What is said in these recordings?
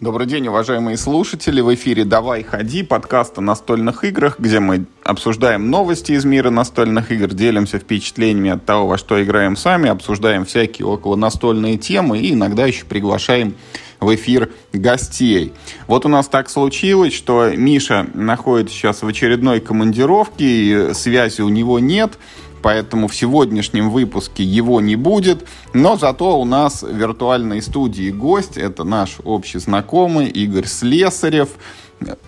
Добрый день, уважаемые слушатели. В эфире «Давай, ходи» подкаст о настольных играх, где мы обсуждаем новости из мира настольных игр, делимся впечатлениями от того, во что играем сами, обсуждаем всякие около настольные темы и иногда еще приглашаем в эфир гостей. Вот у нас так случилось, что Миша находится сейчас в очередной командировке, и связи у него нет – поэтому в сегодняшнем выпуске его не будет. Но зато у нас в виртуальной студии гость. Это наш общий знакомый Игорь Слесарев,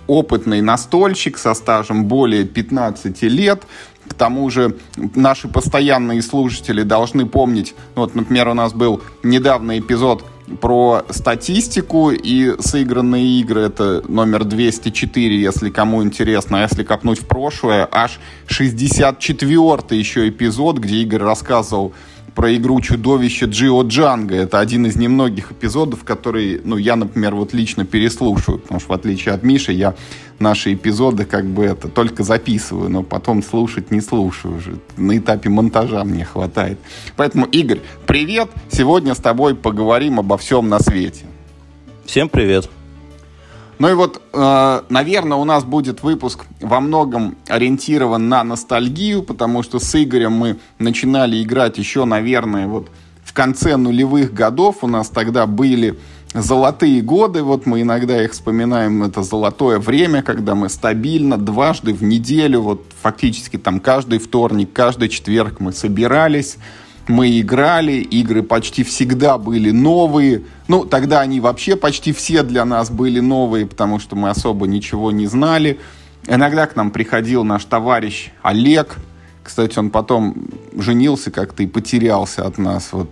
опытный настольщик со стажем более 15 лет. К тому же наши постоянные слушатели должны помнить, вот, например, у нас был недавно эпизод про статистику и сыгранные игры. Это номер 204, если кому интересно. А если копнуть в прошлое, аж 64-й еще эпизод, где Игорь рассказывал про игру «Чудовище Джио Джанго». Это один из немногих эпизодов, который, ну, я, например, вот лично переслушиваю, потому что, в отличие от Миши, я наши эпизоды как бы это только записываю, но потом слушать не слушаю уже. На этапе монтажа мне хватает. Поэтому, Игорь, привет! Сегодня с тобой поговорим обо всем на свете. Всем привет! Ну и вот, э, наверное, у нас будет выпуск во многом ориентирован на ностальгию, потому что с Игорем мы начинали играть еще, наверное, вот в конце нулевых годов. У нас тогда были золотые годы, вот мы иногда их вспоминаем, это золотое время, когда мы стабильно дважды в неделю, вот фактически там каждый вторник, каждый четверг мы собирались, мы играли, игры почти всегда были новые. Ну, тогда они вообще почти все для нас были новые, потому что мы особо ничего не знали. Иногда к нам приходил наш товарищ Олег. Кстати, он потом женился как-то и потерялся от нас. Вот.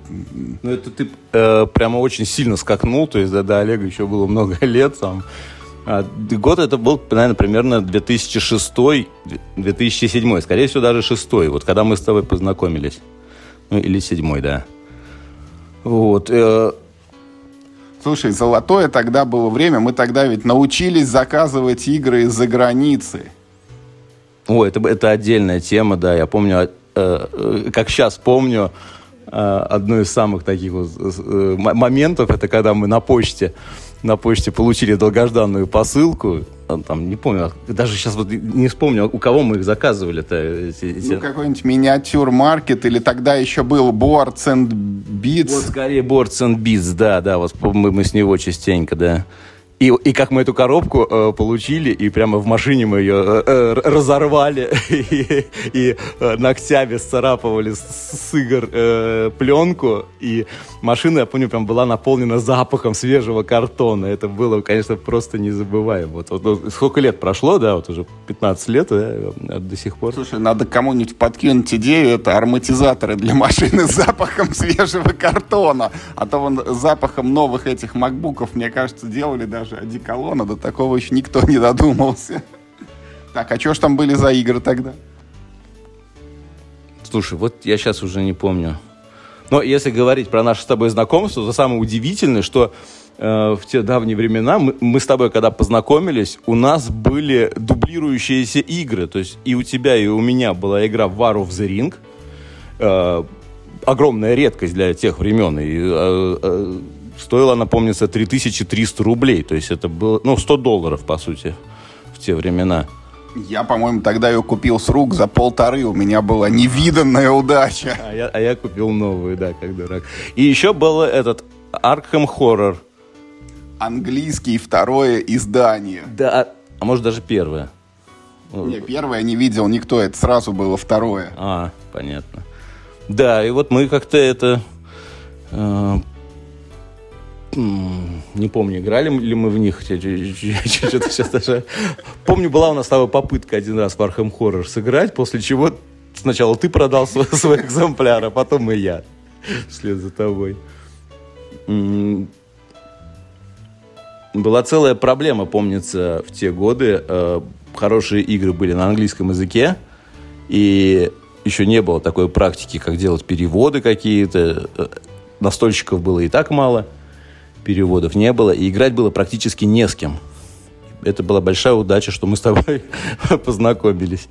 Ну, это ты э, прямо очень сильно скакнул, то есть да, до Олега еще было много лет там. А, год это был, наверное, примерно 2006-2007, скорее всего, даже шестой, вот когда мы с тобой познакомились. Ну, или седьмой, да. Вот. Э, Слушай, золотое тогда было время. Мы тогда ведь научились заказывать игры из-за границы. О, это, это отдельная тема, да. Я помню, э, э как сейчас помню, э, одно из самых таких вот э, моментов, это когда мы на почте на почте получили долгожданную посылку. Там, не помню, даже сейчас вот не вспомню, у кого мы их заказывали-то. Ну, какой-нибудь миниатюр-маркет, или тогда еще был Boards and Beats. Вот, скорее Boards and Beats, да, да, вот мы, мы с него частенько, да. И, и как мы эту коробку э, получили, и прямо в машине мы ее э, э, разорвали и, и э, ногтями сцарапывали с, с игр э, пленку. И машина, я помню, прям была наполнена запахом свежего картона. Это было, конечно, просто незабываемо. Вот, вот, вот сколько лет прошло, да, вот уже 15 лет, да, до сих пор. Слушай, надо кому-нибудь подкинуть идею, это ароматизаторы для машины с запахом свежего картона. А то вон запахом новых этих макбуков, мне кажется, делали даже даже одеколона, до такого еще никто не додумался. Так, а что ж там были за игры тогда? Слушай, вот я сейчас уже не помню. Но если говорить про наше с тобой знакомство, то самое удивительное, что э, в те давние времена мы, мы с тобой, когда познакомились, у нас были дублирующиеся игры. То есть и у тебя, и у меня была игра War of the Ring. Э, огромная редкость для тех времен. И, э, э, Стоила она, помнится, 3300 рублей. То есть это было, ну, 100 долларов, по сути, в те времена. Я, по-моему, тогда ее купил с рук за полторы. У меня была невиданная удача. А я, а я купил новую, да, как дурак. И еще был этот Arkham Horror. Английский второе издание. Да, а может даже первое. Не, первое не видел никто, это сразу было второе. А, понятно. Да, и вот мы как-то это э, не помню, играли ли мы в них. Помню, была у нас с тобой попытка один раз в Arkham Horror сыграть, после чего сначала ты продал свой, свой экземпляр, а потом и я вслед за тобой. Была целая проблема, помнится, в те годы. Э, хорошие игры были на английском языке, и еще не было такой практики, как делать переводы какие-то. Э, настольщиков было и так мало – переводов не было, и играть было практически не с кем. Это была большая удача, что мы с тобой познакомились.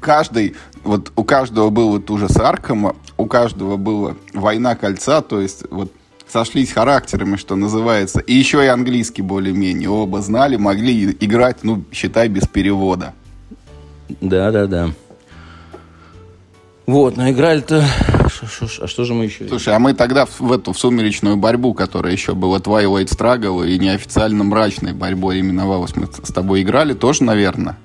Каждый, вот у каждого был вот ужас Аркама, у каждого была война кольца, то есть вот сошлись характерами, что называется. И еще и английский более-менее. Оба знали, могли играть, ну, считай, без перевода. Да, да, да. Вот, но играли-то... А что же мы еще... Слушай, а мы тогда в, эту в сумеречную борьбу, которая еще была Twilight Struggle и неофициально мрачной борьбой именовалась, мы с тобой играли тоже, наверное?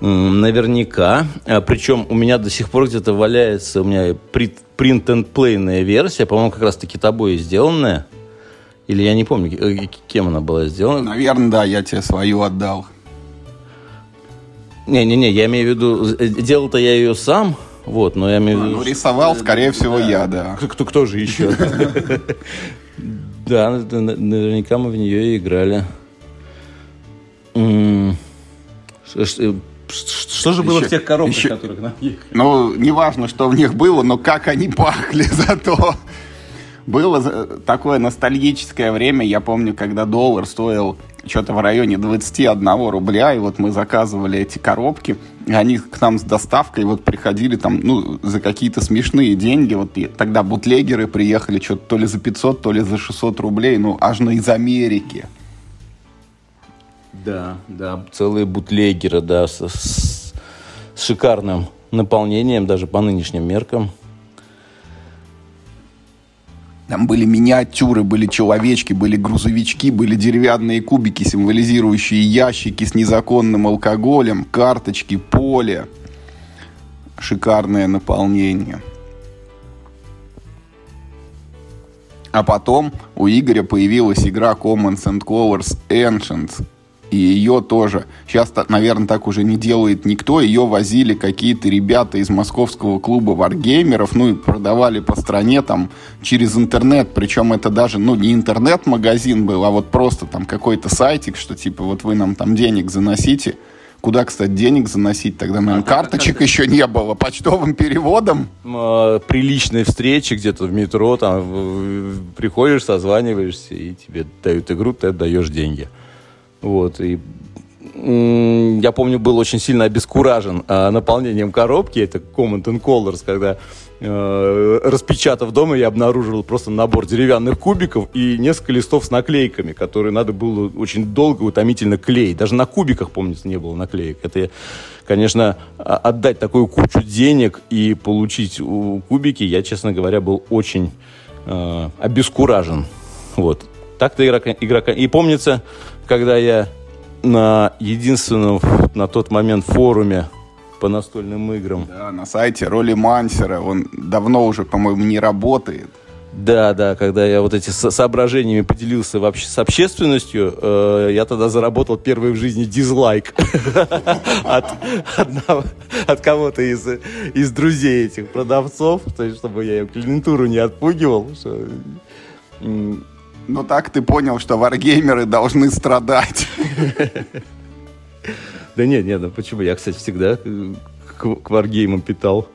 Наверняка. А, причем у меня до сих пор где-то валяется у меня print and play версия, по-моему, как раз-таки тобой сделанная. Или я не помню, э, кем она была сделана. Наверное, да, я тебе свою отдал. Не-не-не, я имею в виду, э, делал-то я ее сам, вот, но я имею в виду... Ну, рисовал, скорее всего, я, да. Кто, кто же еще? Да, наверняка мы в нее играли. Что же было еще, в тех коробках, еще, которых нам ехали? Ну, неважно, что в них было, но как они пахли зато. Было такое ностальгическое время, я помню, когда доллар стоил что-то в районе 21 рубля, и вот мы заказывали эти коробки, и они к нам с доставкой вот приходили там, ну, за какие-то смешные деньги, вот и тогда бутлегеры приехали что-то то ли за 500, то ли за 600 рублей, ну, аж на из Америки. Да, да, целые бутлегеры, да, с, с, с шикарным наполнением, даже по нынешним меркам. Там были миниатюры, были человечки, были грузовички, были деревянные кубики, символизирующие ящики с незаконным алкоголем, карточки, поле. Шикарное наполнение. А потом у Игоря появилась игра Commons and Colors Ancient, и ее тоже, сейчас, наверное, так уже не делает никто, ее возили какие-то ребята из московского клуба варгеймеров, ну и продавали по стране там через интернет, причем это даже, ну, не интернет-магазин был, а вот просто там какой-то сайтик, что типа вот вы нам там денег заносите, Куда, кстати, денег заносить? Тогда, наверное, а, карточек еще не было. Почтовым переводом? А, приличные встречи где-то в метро. Там приходишь, созваниваешься, и тебе дают игру, ты отдаешь деньги. Вот, и я помню, был очень сильно обескуражен э, наполнением коробки. Это Command and Colors, когда э, распечатав дома, я обнаружил просто набор деревянных кубиков и несколько листов с наклейками, которые надо было очень долго, утомительно клеить. Даже на кубиках, помнится, не было наклеек. Это, конечно, отдать такую кучу денег и получить кубики, я, честно говоря, был очень э, обескуражен. Вот. Так-то игрока, игрока... И помнится, когда я на единственном на тот момент форуме по настольным играм. Да, на сайте Роли Мансера. Он давно уже, по-моему, не работает. Да, да, когда я вот эти соображениями поделился вообще с общественностью, э, я тогда заработал первый в жизни дизлайк от, от кого-то из, из друзей этих продавцов, то есть чтобы я клиентуру не отпугивал. Что, ну так ты понял, что варгеймеры должны страдать. Да нет, нет, ну почему? Я, кстати, всегда к, к варгеймам питал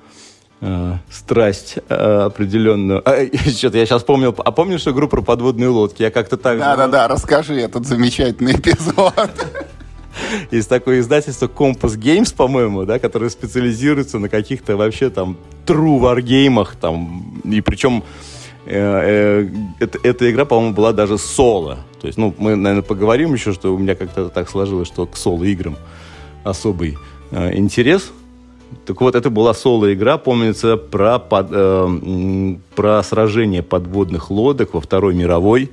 э, страсть э, определенную. А, что-то я сейчас помнил. А помнишь игру про подводные лодки? Я как-то так Да-да-да, расскажи этот замечательный эпизод. Есть такое издательство Compass Games, по-моему, да, которое специализируется на каких-то вообще там true варгеймах, там, и причем Э, э, эта, эта игра, по-моему, была даже соло. То есть, ну, мы, наверное, поговорим еще, что у меня как-то так сложилось, что к соло-играм особый э, интерес. Так вот, это была соло-игра, помнится, про, под, э, про сражение подводных лодок во Второй мировой.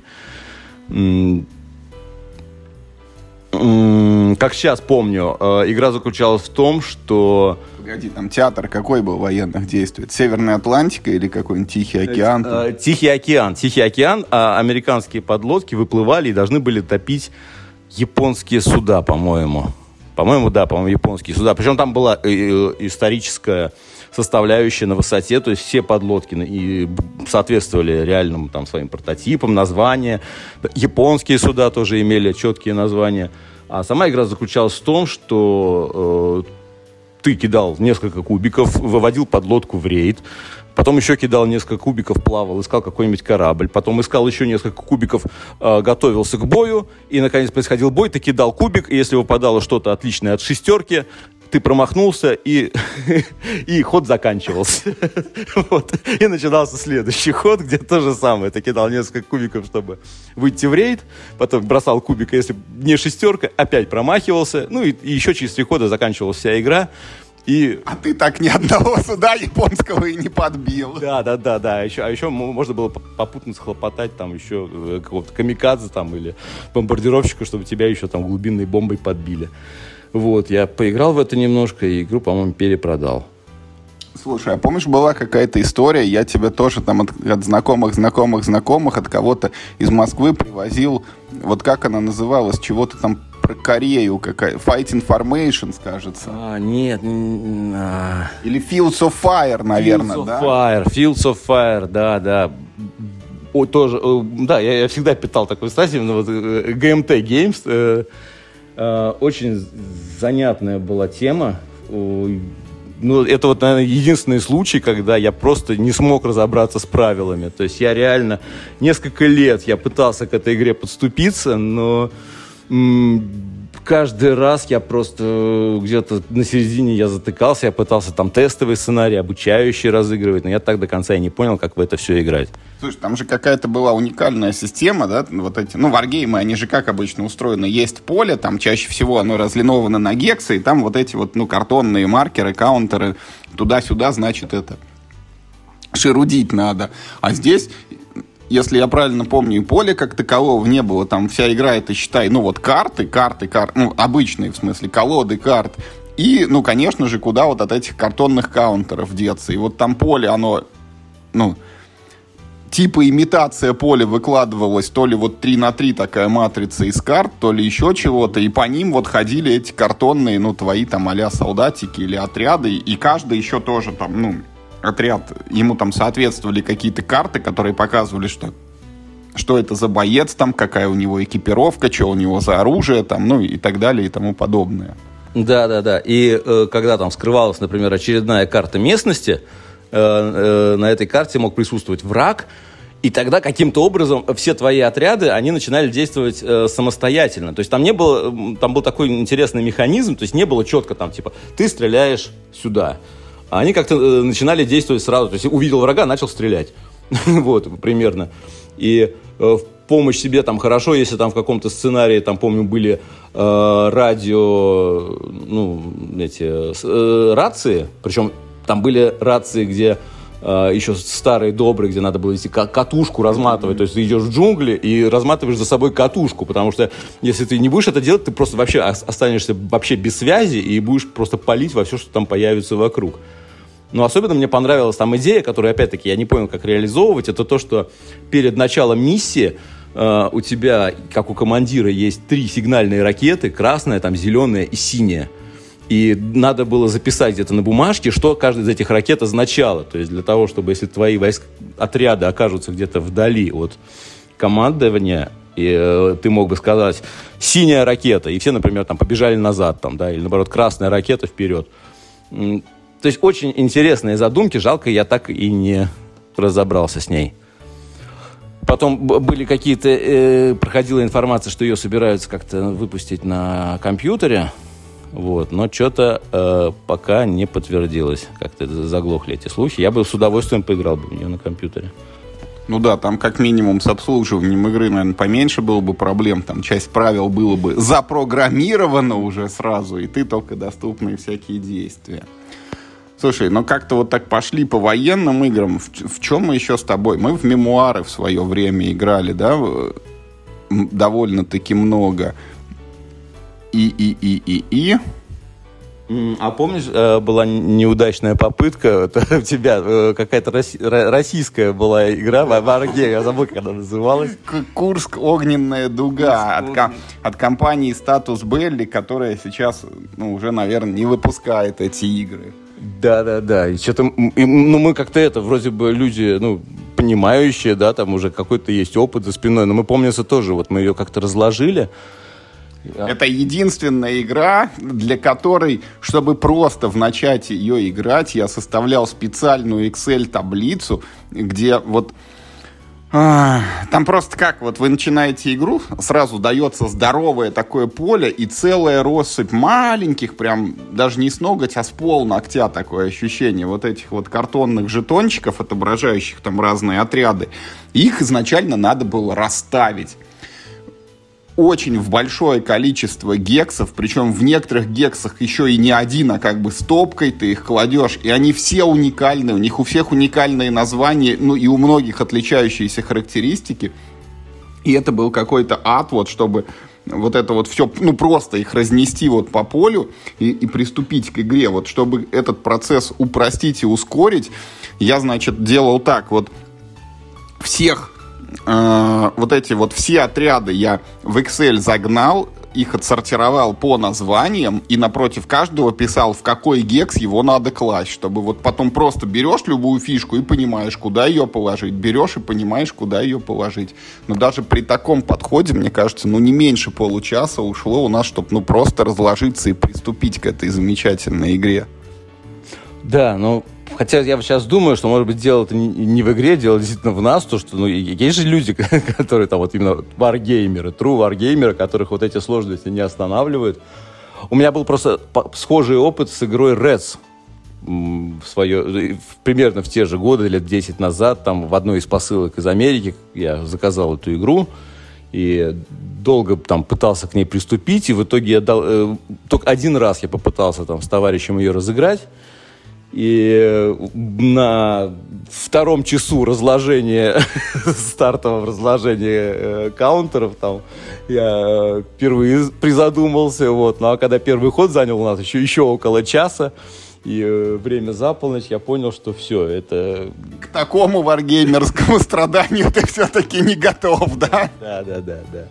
Как сейчас помню, э, игра заключалась в том, что... Погоди, там театр какой был военных действий? Северная Атлантика или какой-нибудь Тихий океан? Э, Тихий океан. Тихий океан, а американские подлодки выплывали и должны были топить японские суда, по-моему. По-моему, да, по-моему, японские суда. Причем там была э, историческая составляющая на высоте, то есть все подлодки и соответствовали реальным там своим прототипам, названия. Японские суда тоже имели четкие названия. А сама игра заключалась в том, что э, ты кидал несколько кубиков, выводил подлодку в рейд, потом еще кидал несколько кубиков, плавал, искал какой-нибудь корабль, потом искал еще несколько кубиков, э, готовился к бою, и, наконец, происходил бой, ты кидал кубик, и если выпадало что-то отличное от шестерки, ты промахнулся, и, и ход заканчивался. вот. И начинался следующий ход, где то же самое. Ты кидал несколько кубиков, чтобы выйти в рейд, потом бросал кубик, если не шестерка, опять промахивался, ну и, и еще через три хода заканчивалась вся игра. И... А ты так ни одного суда японского и не подбил. Да, да, да, да. Еще, а еще можно было попутно схлопотать там еще э, какого-то камикадзе там или бомбардировщика, чтобы тебя еще там глубинной бомбой подбили. Вот, я поиграл в это немножко и игру, по-моему, перепродал. Слушай, а помнишь, была какая-то история, я тебя тоже там от, от знакомых, знакомых, знакомых, от кого-то из Москвы привозил, вот как она называлась, чего-то там про Корею, какая Fight Information, кажется. А, нет. А... Или Fields of Fire, наверное, Fields of да? Fire, Fields of Fire, да, да. О, тоже, да, я, я всегда питал такой статью, но вот GMT э, Games, э, э, очень занятная была тема ну, это вот, наверное, единственный случай, когда я просто не смог разобраться с правилами. То есть я реально несколько лет я пытался к этой игре подступиться, но каждый раз я просто э, где-то на середине я затыкался, я пытался там тестовый сценарий, обучающий разыгрывать, но я так до конца и не понял, как в это все играть. Слушай, там же какая-то была уникальная система, да, вот эти, ну, варгеймы, они же как обычно устроены, есть поле, там чаще всего оно разлиновано на гексы, и там вот эти вот, ну, картонные маркеры, каунтеры, туда-сюда, значит, это шерудить надо. А здесь если я правильно помню, и поля как такового не было. Там вся игра это, считай, ну вот карты, карты, карты, ну обычные в смысле, колоды карт. И, ну, конечно же, куда вот от этих картонных каунтеров деться. И вот там поле, оно, ну, типа имитация поля выкладывалась, то ли вот 3 на 3 такая матрица из карт, то ли еще чего-то, и по ним вот ходили эти картонные, ну, твои там а солдатики или отряды, и каждый еще тоже там, ну, отряд, ему там соответствовали какие-то карты, которые показывали, что что это за боец там, какая у него экипировка, что у него за оружие там, ну и так далее и тому подобное. Да, да, да. И э, когда там скрывалась, например, очередная карта местности, э, э, на этой карте мог присутствовать враг, и тогда каким-то образом все твои отряды, они начинали действовать э, самостоятельно. То есть там не было, там был такой интересный механизм, то есть не было четко там, типа, ты стреляешь сюда, а они как-то э, начинали действовать сразу. То есть увидел врага, начал стрелять. вот, примерно. И э, в помощь себе там хорошо, если там в каком-то сценарии, там, помню, были э, радио, ну, эти, рации, причем там были рации, где еще старые, добрые, где надо было идти катушку разматывать. То есть ты идешь в джунгли и разматываешь за собой катушку, потому что если ты не будешь это делать, ты просто вообще останешься вообще без связи и будешь просто палить во все, что там появится вокруг. Но особенно мне понравилась там идея, которую, опять-таки, я не понял, как реализовывать. Это то, что перед началом миссии э, у тебя, как у командира, есть три сигнальные ракеты. Красная, там, зеленая и синяя. И надо было записать где-то на бумажке, что каждая из этих ракет означала. То есть для того, чтобы, если твои войск, отряды окажутся где-то вдали от командования, и э, ты мог бы сказать «синяя ракета», и все, например, там побежали назад, там, да, или наоборот «красная ракета вперед». То есть очень интересные задумки, жалко, я так и не разобрался с ней. Потом были какие-то, э, проходила информация, что ее собираются как-то выпустить на компьютере, вот, но что-то э, пока не подтвердилось. Как-то заглохли эти слухи. Я бы с удовольствием поиграл бы в нее на компьютере. Ну да, там как минимум с обслуживанием игры, наверное, поменьше было бы проблем. Там часть правил было бы запрограммирована уже сразу, и ты только доступные всякие действия. Слушай, ну как-то вот так пошли по военным играм. В, в чем мы еще с тобой? Мы в мемуары в свое время играли, да, довольно-таки много. И, и, и, и, и. А помнишь, э, была неудачная попытка, у тебя э, какая-то российская была игра в Варге, я забыл, как она называлась. Курск «Огненная дуга» от, от компании «Статус Белли», которая сейчас ну, уже, наверное, не выпускает эти игры. Да, да, да. И что-то, ну, мы как-то это, вроде бы люди, ну, понимающие, да, там уже какой-то есть опыт за спиной. Но мы, помнится, тоже, вот мы ее как-то разложили. Это единственная игра, для которой, чтобы просто в ее играть, я составлял специальную Excel-таблицу, где вот Там просто как, вот вы начинаете игру, сразу дается здоровое такое поле и целая россыпь маленьких, прям даже не с ноготь, а с пол ногтя такое ощущение, вот этих вот картонных жетончиков, отображающих там разные отряды. Их изначально надо было расставить очень в большое количество гексов, причем в некоторых гексах еще и не один, а как бы стопкой ты их кладешь, и они все уникальны, у них у всех уникальные названия, ну и у многих отличающиеся характеристики. И это был какой-то ад, вот, чтобы вот это вот все, ну просто их разнести вот по полю и, и приступить к игре. Вот чтобы этот процесс упростить и ускорить, я, значит, делал так, вот всех э, вот эти вот все отряды я в Excel загнал, их отсортировал по названиям и напротив каждого писал, в какой гекс его надо класть, чтобы вот потом просто берешь любую фишку и понимаешь, куда ее положить, берешь и понимаешь, куда ее положить. Но даже при таком подходе, мне кажется, ну не меньше получаса ушло у нас, чтобы ну просто разложиться и приступить к этой замечательной игре. Да, ну Хотя я сейчас думаю, что, может быть, дело это не в игре, дело действительно в нас, то, что, ну, есть же люди, которые там вот именно варгеймеры, true варгеймеры, которых вот эти сложности не останавливают. У меня был просто схожий опыт с игрой Reds в свое, примерно в те же годы, лет 10 назад, там в одной из посылок из Америки я заказал эту игру, и долго там пытался к ней приступить, и в итоге я дал, э, только один раз я попытался там с товарищем ее разыграть, и на втором часу разложения, стартового разложения э, каунтеров, там, я впервые призадумался, вот. Ну, а когда первый ход занял у нас еще, еще около часа, и э, время за полночь, я понял, что все, это... К такому варгеймерскому страданию ты все-таки не готов, да? Да, да, да, да.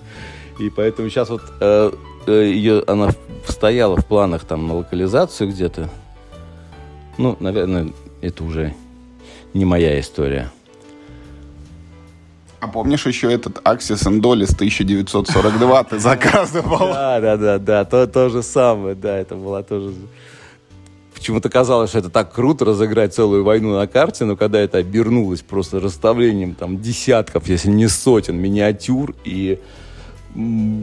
И поэтому сейчас вот э, э, ее, она стояла в планах там на локализацию где-то, ну, наверное, это уже не моя история. А помнишь еще этот Axis Endolis 1942 ты заказывал? Да, да, да, да, то, то же самое, да, это была тоже... Почему-то казалось, что это так круто разыграть целую войну на карте, но когда это обернулось просто расставлением там десятков, если не сотен миниатюр, и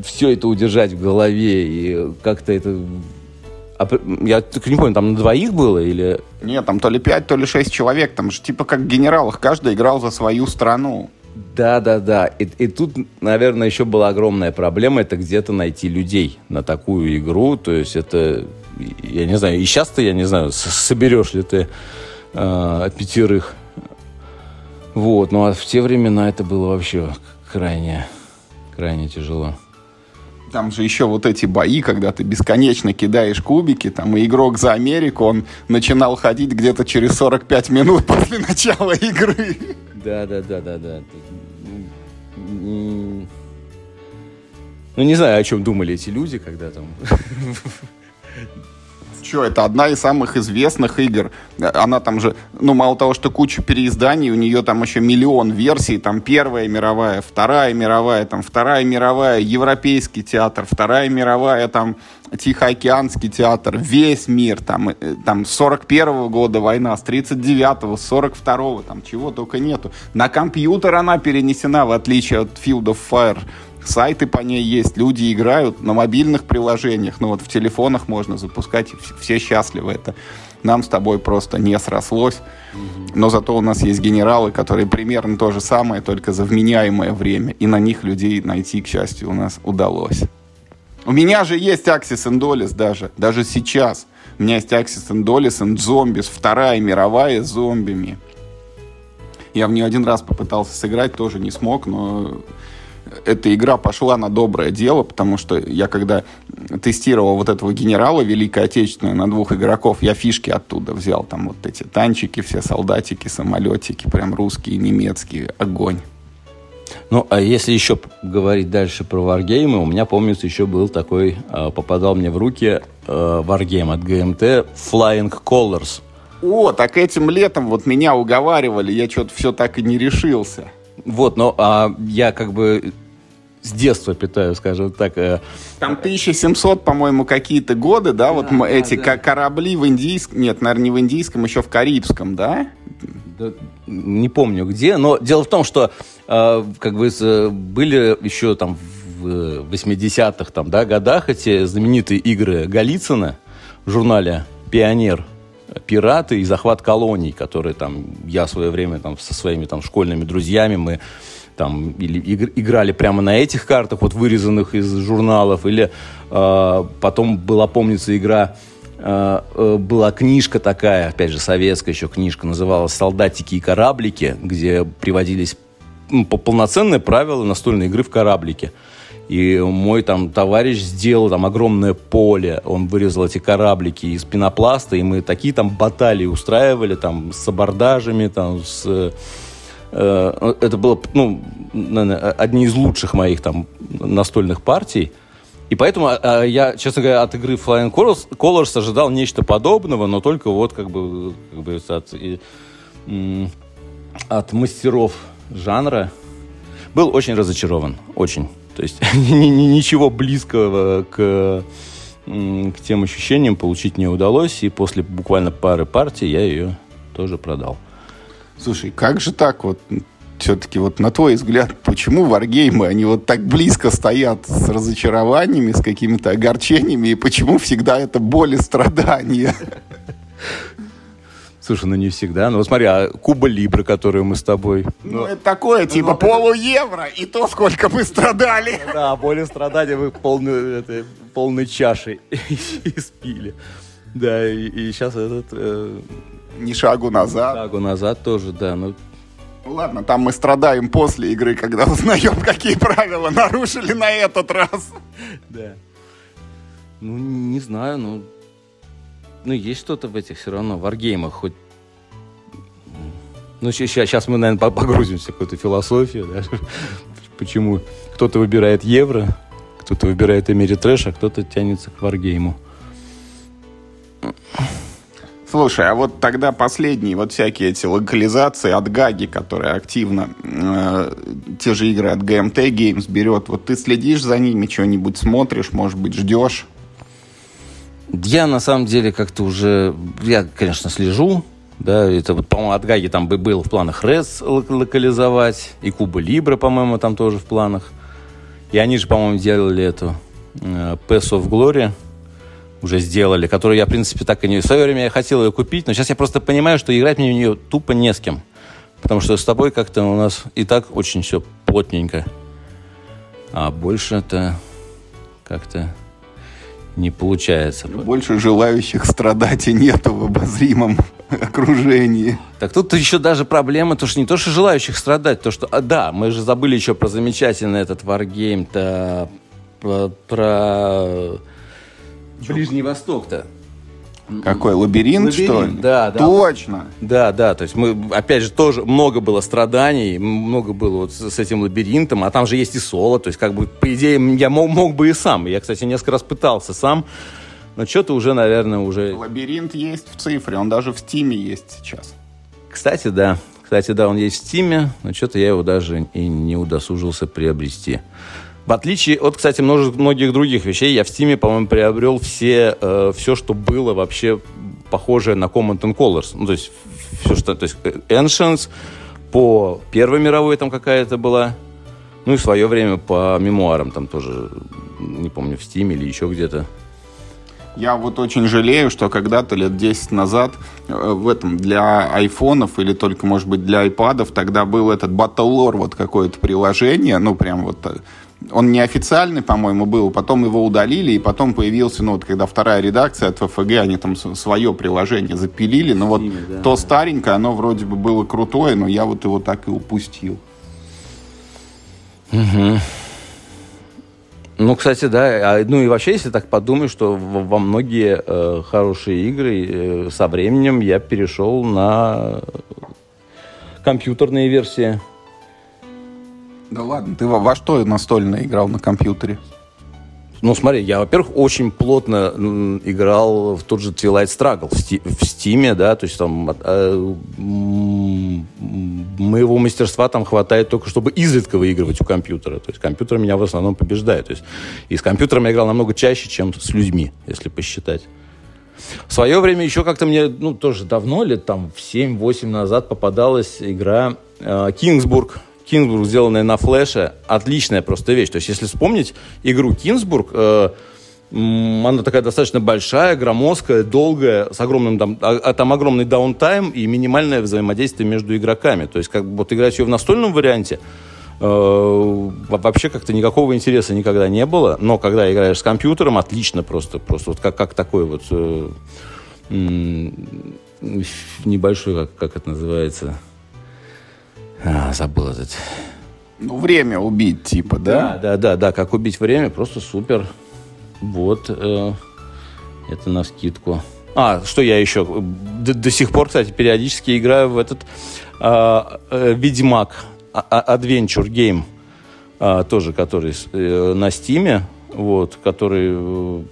все это удержать в голове, и как-то это а, я только не помню, там на двоих было или... Нет, там то ли пять, то ли шесть человек. Там же типа как генералах, каждый играл за свою страну. Да, да, да. И, и тут, наверное, еще была огромная проблема, это где-то найти людей на такую игру. То есть это, я не знаю, и сейчас ты, я не знаю, соберешь ли ты э, пятерых. Вот, ну а в те времена это было вообще крайне, крайне тяжело. Там же еще вот эти бои, когда ты бесконечно кидаешь кубики, там и игрок за Америку, он начинал ходить где-то через 45 минут после начала игры. Да, да, да, да, да. Ну, не знаю, о чем думали эти люди, когда там что, это одна из самых известных игр. Она там же, ну, мало того, что куча переизданий, у нее там еще миллион версий, там первая мировая, вторая мировая, там вторая мировая, европейский театр, вторая мировая, там Тихоокеанский театр, весь мир, там, э, там 41 -го года война, с 39-го, с 42-го, там чего только нету. На компьютер она перенесена, в отличие от Field of Fire сайты по ней есть, люди играют на мобильных приложениях, ну вот в телефонах можно запускать, все счастливы. Это нам с тобой просто не срослось. Но зато у нас есть генералы, которые примерно то же самое, только за вменяемое время. И на них людей найти, к счастью, у нас удалось. У меня же есть Axis Endolis даже, даже сейчас. У меня есть Axis Endolis and Zombies, вторая мировая с зомбими. Я в нее один раз попытался сыграть, тоже не смог, но эта игра пошла на доброе дело, потому что я когда тестировал вот этого генерала Великой Отечественной на двух игроков, я фишки оттуда взял. Там вот эти танчики, все солдатики, самолетики, прям русские, немецкие, огонь. Ну, а если еще говорить дальше про варгеймы, у меня, помнится, еще был такой, а, попадал мне в руки а, варгейм от ГМТ Flying Colors. О, так этим летом вот меня уговаривали, я что-то все так и не решился. Вот, но а, я как бы с детства питаю, скажем так. Э. Там 1700, по-моему, какие-то годы, да, да вот да, эти да. корабли в индийском, нет, наверное, не в индийском, еще в карибском, да? да не помню где, но дело в том, что э, как бы были еще там в 80-х там, да, годах эти знаменитые игры Голицына в журнале «Пионер», пираты и захват колоний, которые там я в свое время там со своими там школьными друзьями мы там или играли прямо на этих картах, вот вырезанных из журналов, или э, потом была, помнится, игра, э, э, была книжка такая, опять же, советская еще книжка, называлась «Солдатики и кораблики», где приводились ну, полноценные правила настольной игры в кораблике. И мой там товарищ сделал там огромное поле, он вырезал эти кораблики из пенопласта, и мы такие там баталии устраивали там с абордажами, там с Э, это было, ну, наверное, одни из лучших моих там настольных партий. И поэтому а, я, честно говоря, от игры Flying Colors, Colors ожидал нечто подобного, но только вот как бы, как бы от, и, от мастеров жанра был очень разочарован, очень. То есть ничего близкого к, к тем ощущениям получить не удалось, и после буквально пары партий я ее тоже продал. Слушай, как же так вот? Все-таки вот на твой взгляд, почему варгеймы, они вот так близко стоят с разочарованиями, с какими-то огорчениями, и почему всегда это боль и страдания? Слушай, ну не всегда. Ну вот смотри, а Куба Либра, которую мы с тобой... Ну, ну это такое, ну, типа ну, полу-евро, и то, сколько мы страдали. Да, более страдания вы полной, это, полной чашей испили. Да, и, и сейчас этот... Э, ни шагу назад. Шагу назад тоже, да. Ну, Ладно, там мы страдаем после игры, когда узнаем, какие правила нарушили на этот раз. Да. Ну, не знаю, ну... Ну, есть что-то в этих все равно, варгеймах, хоть... Ну, сейчас, сейчас мы, наверное, погрузимся в какую-то философию, да? Почему кто-то выбирает евро, кто-то выбирает Эмери Трэш, а кто-то тянется к варгейму. Слушай, а вот тогда последние вот всякие эти локализации от Гаги, которые активно э, те же игры от GMT Games берет, вот ты следишь за ними, что-нибудь смотришь, может быть, ждешь? Я на самом деле как-то уже, я, конечно, слежу, да, это вот, по-моему, от Гаги там бы был в планах Рес локализовать, и Куба Либра, по-моему, там тоже в планах. И они же, по-моему, делали эту э, Pass of Glory, уже сделали, которую я, в принципе, так и не... В свое время я хотел ее купить, но сейчас я просто понимаю, что играть мне в нее тупо не с кем. Потому что с тобой как-то у нас и так очень все плотненько. А больше это как-то не получается. Больше желающих страдать и нету в обозримом окружении. Так тут еще даже проблема, то что не то, что желающих страдать, то что, а, да, мы же забыли еще про замечательный этот варгейм-то, про, про Ближний Восток-то. Какой лабиринт, лабиринт, что ли? Да, да. Точно. Да, да. То есть мы, опять же, тоже много было страданий, много было вот с, с этим лабиринтом, а там же есть и соло. То есть, как бы, по идее, я мог, мог бы и сам. Я, кстати, несколько раз пытался сам, но что-то уже, наверное, уже... Лабиринт есть в цифре, он даже в Стиме есть сейчас. Кстати, да. Кстати, да, он есть в Стиме, но что-то я его даже и не удосужился приобрести. В отличие от, кстати, множеств, многих других вещей, я в Steam, по-моему, приобрел все, э, все, что было вообще похожее на Command and Colors. Ну, то есть, все, что... То есть, э, Ancients, по Первой мировой там какая-то была, ну и в свое время по мемуарам там тоже, не помню, в Steam или еще где-то. Я вот очень жалею, что когда-то лет 10 назад э, в этом для айфонов или только, может быть, для айпадов тогда был этот Battle Lore, вот какое-то приложение, ну, прям вот э, он неофициальный, по-моему, был, потом его удалили, и потом появился, ну, вот когда вторая редакция от ФФГ, они там свое приложение запилили, но вот Ними, да, то да. старенькое, оно вроде бы было крутое, но я вот его так и упустил. Угу. Ну, кстати, да. А, ну и вообще, если так подумать, что во многие э, хорошие игры э, со временем я перешел на компьютерные версии. Да ладно, ты во, во что настольно играл на компьютере? Ну, смотри, я, во-первых, очень плотно играл в тот же Twilight Struggle в, Сти в Steam, да, то есть там э, моего мастерства там хватает только, чтобы изредка выигрывать у компьютера. То есть компьютер меня в основном побеждает. То есть и с компьютером я играл намного чаще, чем с людьми, если посчитать. В свое время еще как-то мне, ну, тоже давно, лет там в 7-8 назад попадалась игра э, Кингсбург. Кингсбург, сделанная на флеше. Отличная просто вещь. То есть, если вспомнить игру Кингсбург, э, она такая достаточно большая, громоздкая, долгая, с огромным там, а, а, там огромный даунтайм и минимальное взаимодействие между игроками. То есть, как вот играть ее в настольном варианте, э, вообще как-то никакого интереса никогда не было. Но когда играешь с компьютером, отлично просто. Просто вот как, как такой вот э, небольшой, как, как это называется, а, забыл этот. Ну, время убить, типа, да? Да, да, да, да, как убить время, просто супер. Вот, э, это на скидку. А, что я еще? До, до сих пор, кстати, периодически играю в этот э, э, Ведьмак Adventure Game, э, тоже который э, на Стиме, вот, который, э,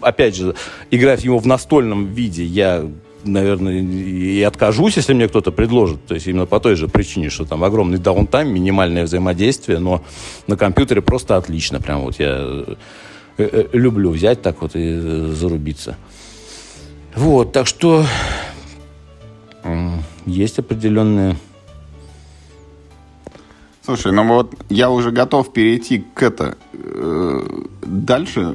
опять же, играть его в настольном виде я наверное, и откажусь, если мне кто-то предложит. То есть именно по той же причине, что там огромный даунтайм, минимальное взаимодействие, но на компьютере просто отлично. Прям вот я э, э, люблю взять так вот и зарубиться. Вот, так что есть определенные... Слушай, ну вот я уже готов перейти к это э, дальше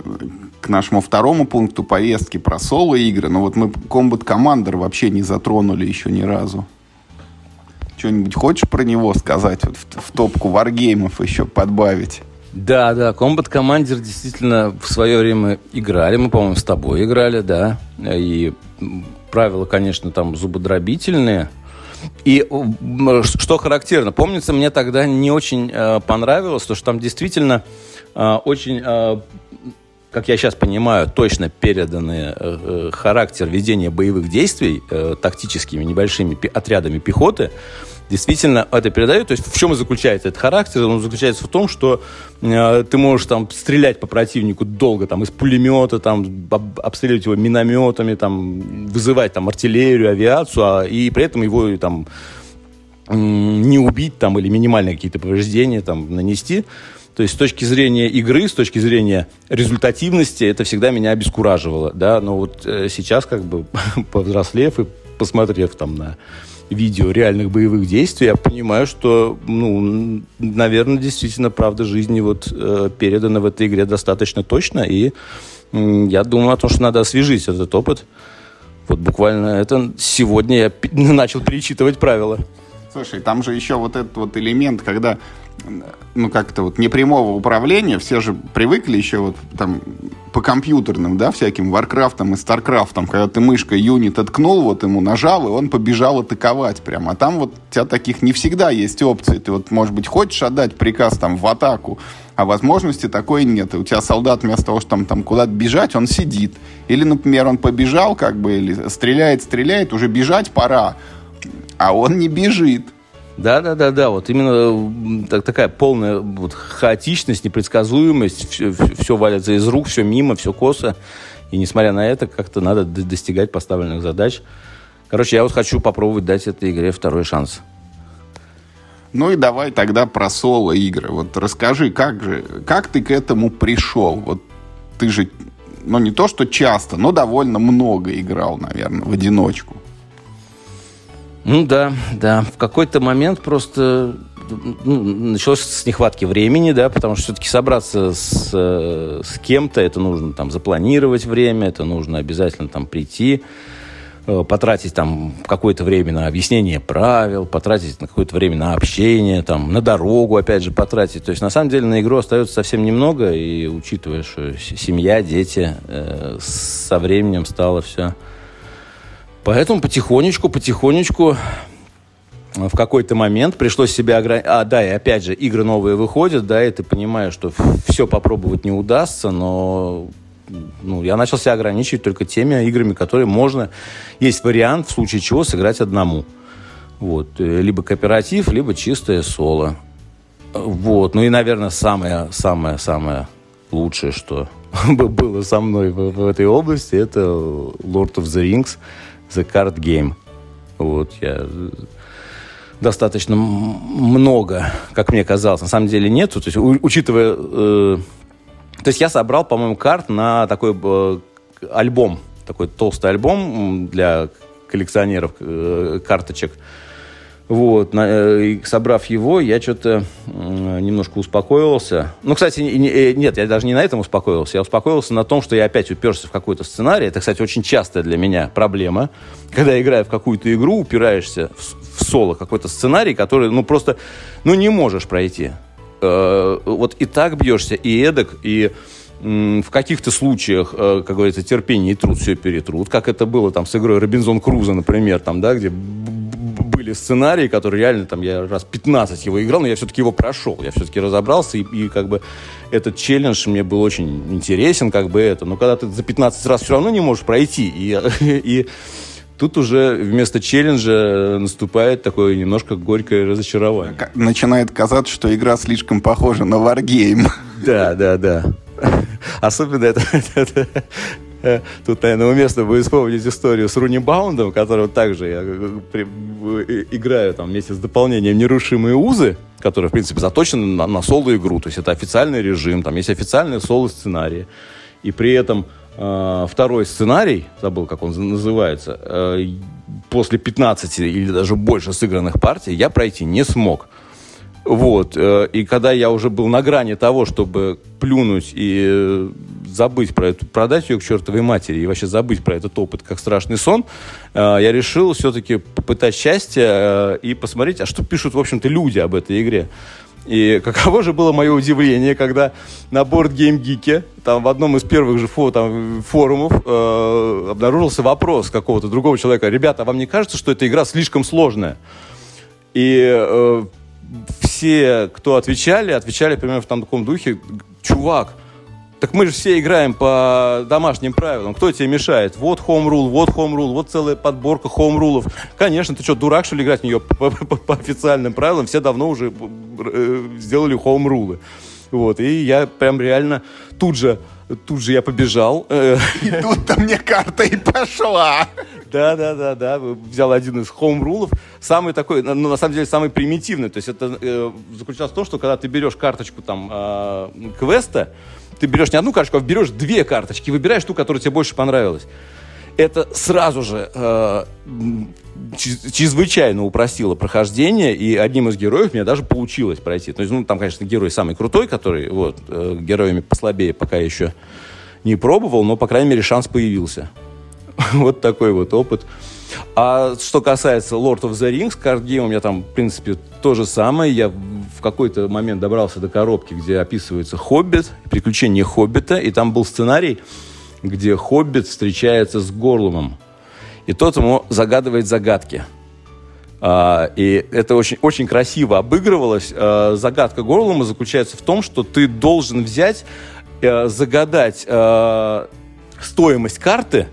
к нашему второму пункту повестки про соло-игры. Но вот мы Combat Commander вообще не затронули еще ни разу. Что-нибудь хочешь про него сказать? Вот в, в топку варгеймов еще подбавить? Да, да, Combat Commander действительно в свое время играли. Мы, по-моему, с тобой играли, да. И правила, конечно, там зубодробительные. И что характерно, помнится, мне тогда не очень э, понравилось, то, что там действительно э, очень э, как я сейчас понимаю, точно переданы э, э, характер ведения боевых действий э, тактическими небольшими пи- отрядами пехоты, действительно это передает. То есть в чем и заключается этот характер? Он заключается в том, что э, ты можешь там стрелять по противнику долго, там из пулемета, там об, обстреливать его минометами, там вызывать там артиллерию, авиацию, а, и при этом его там не убить там или минимальные какие-то повреждения там нанести. То есть с точки зрения игры, с точки зрения результативности, это всегда меня обескураживало, да, но вот э, сейчас как бы повзрослев и посмотрев там на видео реальных боевых действий, я понимаю, что, ну, наверное, действительно правда жизни вот э, передана в этой игре достаточно точно, и э, я думаю о том, что надо освежить этот опыт. Вот буквально это сегодня я начал перечитывать правила. Слушай, там же еще вот этот вот элемент, когда ну, как-то вот непрямого управления, все же привыкли еще вот там по компьютерным, да, всяким Варкрафтам и Старкрафтам, когда ты мышкой юнит откнул, вот ему нажал, и он побежал атаковать прямо. А там вот у тебя таких не всегда есть опции. Ты вот, может быть, хочешь отдать приказ там в атаку, а возможности такой нет. И у тебя солдат вместо того, чтобы там, там куда-то бежать, он сидит. Или, например, он побежал как бы, или стреляет, стреляет, уже бежать пора, а он не бежит. Да, да, да, да. Вот именно так, такая полная вот, хаотичность, непредсказуемость, все, все валится из рук, все мимо, все косо. И несмотря на это, как-то надо достигать поставленных задач. Короче, я вот хочу попробовать дать этой игре второй шанс. Ну и давай тогда про соло-игры. Вот расскажи, как же, как ты к этому пришел? Вот ты же, ну не то что часто, но довольно много играл, наверное, в одиночку. Ну да, да. В какой-то момент просто ну, началось с нехватки времени, да, потому что все-таки собраться с, э, с кем-то, это нужно там запланировать время, это нужно обязательно там прийти, э, потратить там какое-то время на объяснение правил, потратить на какое-то время на общение, там, на дорогу, опять же, потратить. То есть, на самом деле, на игру остается совсем немного, и учитывая, что семья, дети, э, со временем стало все Поэтому потихонечку, потихонечку э, в какой-то момент пришлось себя ограничить. А, да, и опять же, игры новые выходят, да, и ты понимаешь, что все попробовать не удастся, но ну, я начал себя ограничивать только теми играми, которые можно... Есть вариант, в случае чего, сыграть одному. Вот. Э, либо кооператив, либо чистое соло. Вот. Ну и, наверное, самое-самое-самое лучшее, что было со мной в, в этой области, это Lord of the Rings – The Card Game. Вот, я достаточно много, как мне казалось. На самом деле нету. То есть, учитывая... Э, то есть я собрал, по-моему, карт на такой э, альбом, такой толстый альбом для коллекционеров э, карточек. Вот, на, э, собрав его, я что-то немножко успокоился. Ну, кстати, э, нет, я даже не на этом успокоился. Я успокоился на том, что я опять уперся в какой-то сценарий. Это, кстати, очень частая для меня проблема. Когда играя в какую-то игру, упираешься в, в соло какой-то сценарий, который, ну, просто, ну, не можешь пройти. Э, вот и так бьешься, и эдак, и в каких-то случаях, э, как говорится, терпение и труд все перетрут, как это было там с игрой Робинзон Круза, например, там, да, где были сценарии, которые реально там я раз 15 его играл, но я все-таки его прошел, я все-таки разобрался, и, и как бы этот челлендж мне был очень интересен, как бы это, но когда ты за 15 раз все равно не можешь пройти, и, и Тут уже вместо челленджа наступает такое немножко горькое разочарование. Начинает казаться, что игра слишком похожа на Wargame. Да, да, да. Особенно это, это, это тут, наверное, уместно будет вспомнить историю с Руни Баундом, которого также я э, играю там вместе с дополнением «Нерушимые узы», который, в принципе, заточен на, на соло-игру. То есть это официальный режим, там есть официальные соло-сценарии. И при этом э, второй сценарий, забыл, как он называется, э, после 15 или даже больше сыгранных партий я пройти не смог. Вот. Э, и когда я уже был на грани того, чтобы плюнуть и э, забыть про эту, продать ее к чертовой матери и вообще забыть про этот опыт как страшный сон, э, я решил все-таки попытать счастье и посмотреть, а что пишут, в общем-то, люди об этой игре. И каково же было мое удивление, когда на борт GameGeek, там в одном из первых же фо, там, форумов э, обнаружился вопрос какого-то другого человека. Ребята, а вам не кажется, что эта игра слишком сложная? И э, все, кто отвечали, отвечали примерно в таком духе, чувак, так мы же все играем по домашним правилам. Кто тебе мешает? Вот home rule, вот home rule, вот целая подборка home рулов. Конечно, ты что, дурак, что ли, играть в нее по, по, по официальным правилам? Все давно уже э, сделали home рулы. Вот, и я прям реально тут же тут же я побежал. И тут-то мне карта и пошла. Да, да, да, да. Взял один из хоум-рулов. Самый такой, ну, на самом деле, самый примитивный. То есть это э, заключалось в том, что когда ты берешь карточку там э, квеста, ты берешь не одну карточку, а берешь две карточки, выбираешь ту, которая тебе больше понравилась. Это сразу же э, чрезвычайно упростило прохождение, и одним из героев мне даже получилось пройти. То есть, ну, там, конечно, герой самый крутой, который, вот, э, героями послабее пока еще не пробовал, но, по крайней мере, шанс появился. вот такой вот опыт. А что касается Lord of the Rings, картгейм у меня там, в принципе, то же самое. Я в какой-то момент добрался до коробки, где описывается Хоббит, приключения Хоббита, и там был сценарий, где Хоббит встречается с Горлумом и тот ему загадывает загадки. Uh, и это очень, очень красиво обыгрывалось. Uh, загадка Горлума заключается в том, что ты должен взять, uh, загадать стоимость карты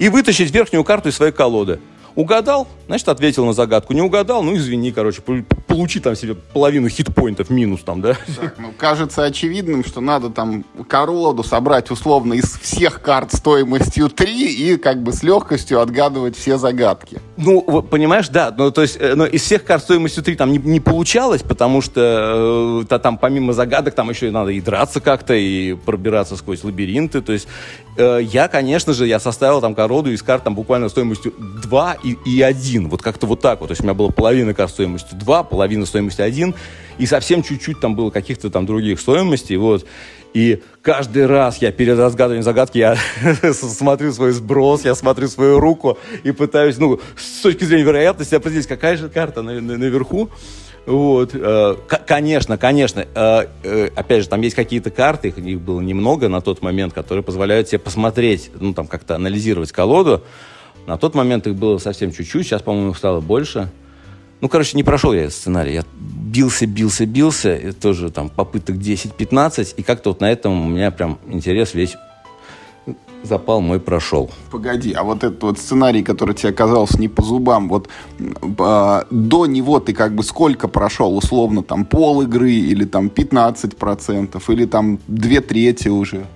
и вытащить верхнюю карту из своей колоды. Угадал, значит, ответил на загадку. Не угадал, ну, извини, короче, получи там себе половину хитпоинтов минус там, да? Так, ну, кажется очевидным, что надо там колоду собрать условно из всех карт стоимостью 3 и как бы с легкостью отгадывать все загадки. Ну, понимаешь, да, ну, то есть, э, но из всех карт стоимостью 3 там не, не получалось, потому что э, там помимо загадок там еще и надо и драться как-то, и пробираться сквозь лабиринты, то есть я, конечно же, я составил там колоду из карт там буквально стоимостью 2 и, и 1, вот как-то вот так вот, то есть у меня была половина карт стоимостью 2, половина стоимости 1, и совсем чуть-чуть там было каких-то там других стоимостей, вот, и каждый раз я перед разгадыванием загадки я смотрю свой сброс, я смотрю свою руку и пытаюсь, ну, с точки зрения вероятности определить, какая же карта на, на, наверху. Вот, э, конечно, конечно. Э, э, опять же, там есть какие-то карты, их было немного на тот момент, которые позволяют тебе посмотреть, ну, там, как-то анализировать колоду. На тот момент их было совсем чуть-чуть, сейчас, по-моему, стало больше. Ну, короче, не прошел я сценарий. Я бился, бился, бился. И тоже там попыток 10-15. И как-то вот на этом у меня прям интерес весь запал мой прошел. Погоди, а вот этот вот сценарий, который тебе оказался не по зубам, вот э, до него ты как бы сколько прошел? Условно там пол игры или там 15% или там две трети уже?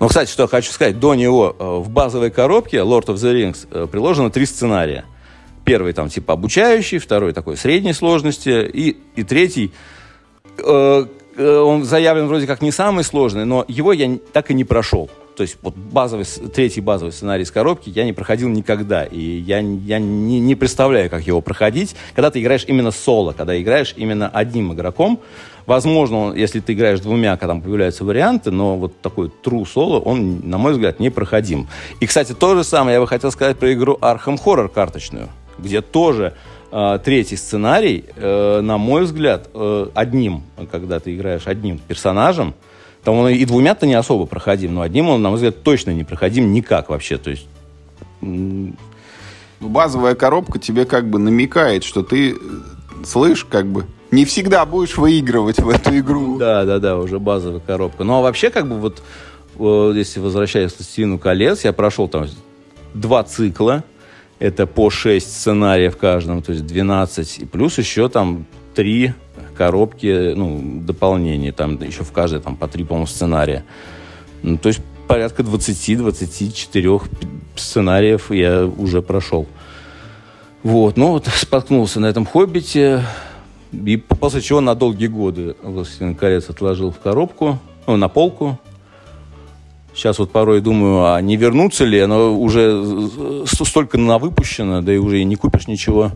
Ну, кстати, что я хочу сказать. До него э, в базовой коробке Lord of the Rings э, приложено три сценария. первый там типа обучающий, второй такой средней сложности, и, и третий, э, э, он заявлен вроде как не самый сложный, но его я так и не прошел. То есть вот базовый, третий базовый сценарий из коробки я не проходил никогда. И я, я не, не представляю, как его проходить. Когда ты играешь именно соло, когда играешь именно одним игроком, возможно, если ты играешь двумя, когда там появляются варианты, но вот такой true соло, он, на мой взгляд, непроходим. И, кстати, то же самое я бы хотел сказать про игру Arkham Horror карточную, где тоже э, третий сценарий, э, на мой взгляд, э, одним, когда ты играешь одним персонажем, там он и двумя-то не особо проходим, но одним он, на мой взгляд, точно не проходим никак вообще. То есть ну, базовая коробка тебе как бы намекает, что ты, э, слышь, как бы, не всегда будешь выигрывать в эту игру. Да, да, да, уже базовая коробка. Ну, а вообще, как бы, вот, вот если возвращаясь к «Властелину колец», я прошел там два цикла, это по 6 сценариев в каждом, то есть 12, и плюс еще там три коробки, ну, дополнения, там еще в каждой там по три, по-моему, сценария. Ну, то есть порядка 20-24 сценариев я уже прошел. Вот, ну вот споткнулся на этом «Хоббите», и после чего на долгие годы «Властелин колец» отложил в коробку, ну, на полку. Сейчас вот порой думаю, а не вернуться ли, оно уже столько на выпущено, да и уже и не купишь ничего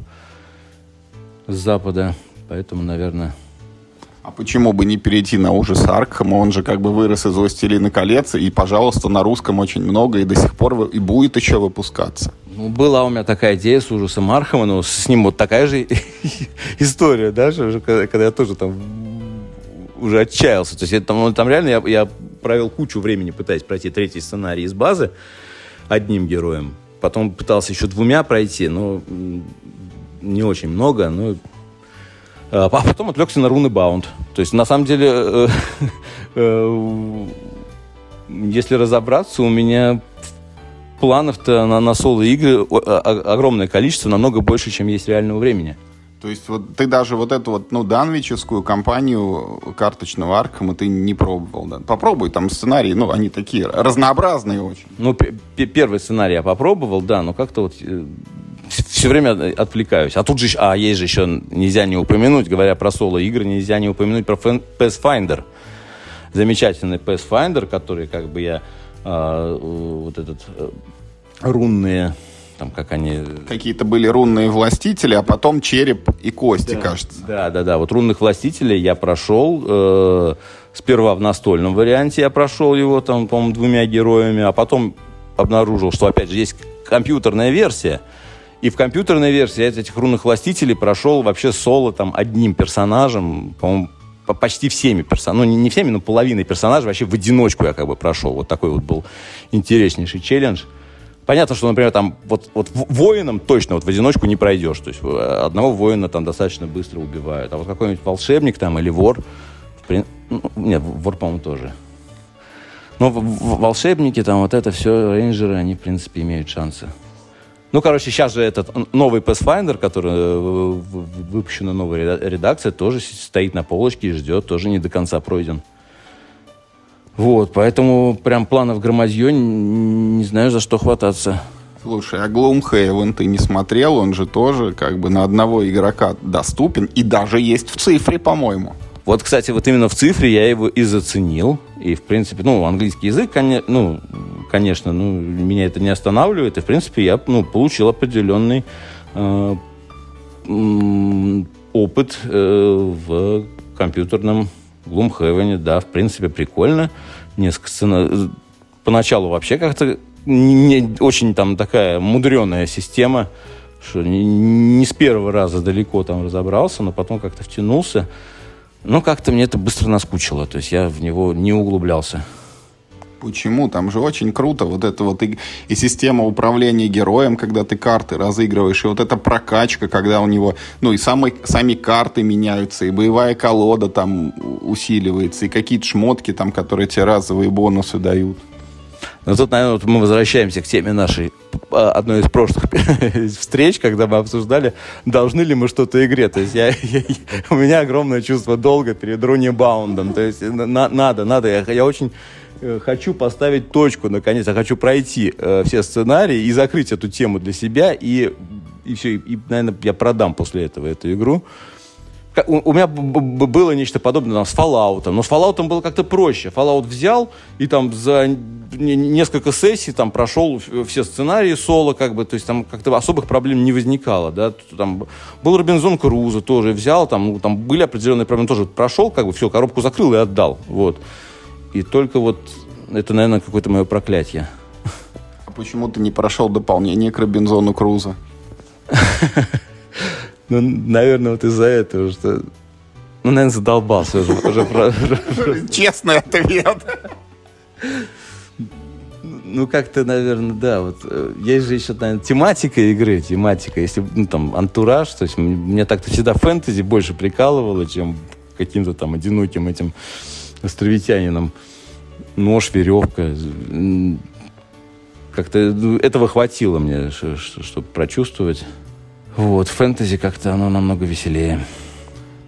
с Запада. Поэтому, наверное... А почему бы не перейти на ужас Аркхема? Он же как бы вырос из «Властелина колец», и, пожалуйста, на русском очень много, и до сих пор и будет еще выпускаться. Ну, была у меня такая идея с ужасом Архама, но с ним вот такая же история, да, когда, я тоже там уже отчаялся. То есть это, там, там реально я, я провел кучу времени, пытаясь пройти третий сценарий из базы одним героем. Потом пытался еще двумя пройти, но не очень много, но а потом отвлекся на руны Баунд. То есть, на самом деле, э, э, если разобраться, у меня планов-то на, на соло-игры огромное количество, намного больше, чем есть реального времени. То есть вот ты даже вот эту вот, ну, данвичевскую компанию карточного Аркама ты не пробовал, да? Попробуй, там сценарии, ну, они такие разнообразные очень. Ну, первый сценарий я попробовал, да, но как-то вот все время отвлекаюсь. А тут же, а есть же еще, нельзя не упомянуть, говоря про соло-игры, нельзя не упомянуть про Pathfinder. Замечательный Pathfinder, который как бы я э, вот этот э, рунные там как они... Какие-то были рунные властители, а потом череп и кости, да, кажется. Да, да, да. Вот рунных властителей я прошел э, сперва в настольном варианте, я прошел его там, по-моему, двумя героями, а потом обнаружил, что, опять же, есть компьютерная версия, и в компьютерной версии я этих рунных властителей прошел вообще соло там одним персонажем, по-моему, почти всеми персонажами, ну не, всеми, но половиной персонажей вообще в одиночку я как бы прошел. Вот такой вот был интереснейший челлендж. Понятно, что, например, там вот, вот воином точно вот в одиночку не пройдешь. То есть э, одного воина там достаточно быстро убивают. А вот какой-нибудь волшебник там или вор, в ну, нет, вор, по-моему, тоже. Но волшебники там вот это все, рейнджеры, они, в принципе, имеют шансы. Ну, короче, сейчас же этот новый Pathfinder, который э, выпущена новая редакция, тоже стоит на полочке и ждет, тоже не до конца пройден. Вот, поэтому прям планов громадье, не знаю, за что хвататься. Слушай, а Gloomhaven ты не смотрел? Он же тоже как бы на одного игрока доступен и даже есть в цифре, по-моему. Вот, кстати, вот именно в цифре я его и заценил. И, в принципе, ну, английский язык, ну, конечно, ну, меня это не останавливает. И, в принципе, я ну, получил определенный э, опыт э, в компьютерном Gloomhaven. Да, в принципе, прикольно. Несколько сцен... Поначалу вообще как-то не, очень там такая мудреная система, что не, не с первого раза далеко там разобрался, но потом как-то втянулся. Но как-то мне это быстро наскучило, то есть я в него не углублялся. Почему? Там же очень круто вот это вот и, и система управления героем, когда ты карты разыгрываешь, и вот эта прокачка, когда у него, ну и самые, сами карты меняются, и боевая колода там усиливается, и какие-то шмотки там, которые тебе разовые бонусы дают. Но тут, наверное, вот мы возвращаемся к теме нашей одной из прошлых встреч, когда мы обсуждали, должны ли мы что-то игре. То есть я, я, у меня огромное чувство долга перед Руни Баундом. То есть на, надо, надо. Я, я очень э, хочу поставить точку, наконец, я хочу пройти э, все сценарии и закрыть эту тему для себя, и, и все, и, наверное, я продам после этого эту игру. У, у меня было нечто подобное там, с Fallout, но с Fallout было как-то проще. Fallout взял и там за несколько сессий там прошел все сценарии соло, как бы, то есть там как-то особых проблем не возникало, да, там был Робинзон Крузо тоже взял, там, ну, там были определенные проблемы, тоже прошел, как бы, все, коробку закрыл и отдал, вот. И только вот это, наверное, какое-то мое проклятие. А почему ты не прошел дополнение к Робинзону Крузо? Ну, наверное, вот из-за этого, что... Ну, наверное, задолбался уже. Честный ответ. Ну, как-то, наверное, да. Вот э, есть же еще, наверное, тематика игры, тематика. Если, ну, там, антураж, то есть мне так-то всегда фэнтези больше прикалывало, чем каким-то там одиноким этим островитянином. Нож, веревка. Как-то ну, этого хватило мне, чтобы прочувствовать. Вот, фэнтези как-то оно намного веселее.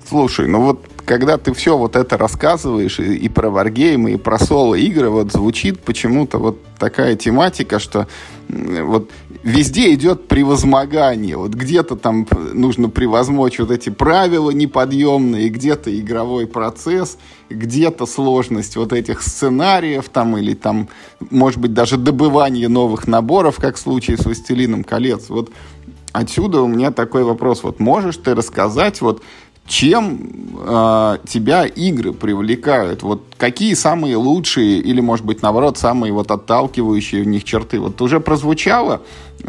Слушай, ну вот когда ты все вот это рассказываешь и, и про варгеймы, и про соло-игры, вот звучит почему-то вот такая тематика, что вот везде идет превозмогание. Вот где-то там нужно превозмочь вот эти правила неподъемные, где-то игровой процесс, где-то сложность вот этих сценариев там или там, может быть, даже добывание новых наборов, как в случае с «Властелином колец». Вот отсюда у меня такой вопрос. Вот можешь ты рассказать вот чем э, тебя игры привлекают? Вот какие самые лучшие или, может быть, наоборот, самые вот отталкивающие в них черты? Вот уже прозвучало,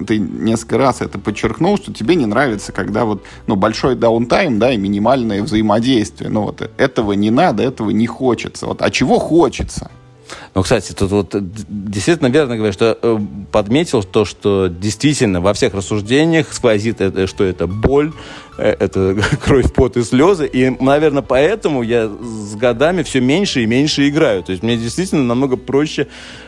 ты несколько раз это подчеркнул, что тебе не нравится, когда вот, ну, большой даунтайм, да, и минимальное взаимодействие. Ну, вот этого не надо, этого не хочется. Вот, а чего хочется? Ну, кстати, тут вот действительно верно говорю, что э, подметил то, что действительно во всех рассуждениях сквозит, это, что это боль, э, это кровь, пот и слезы. И, наверное, поэтому я с годами все меньше и меньше играю. То есть мне действительно намного проще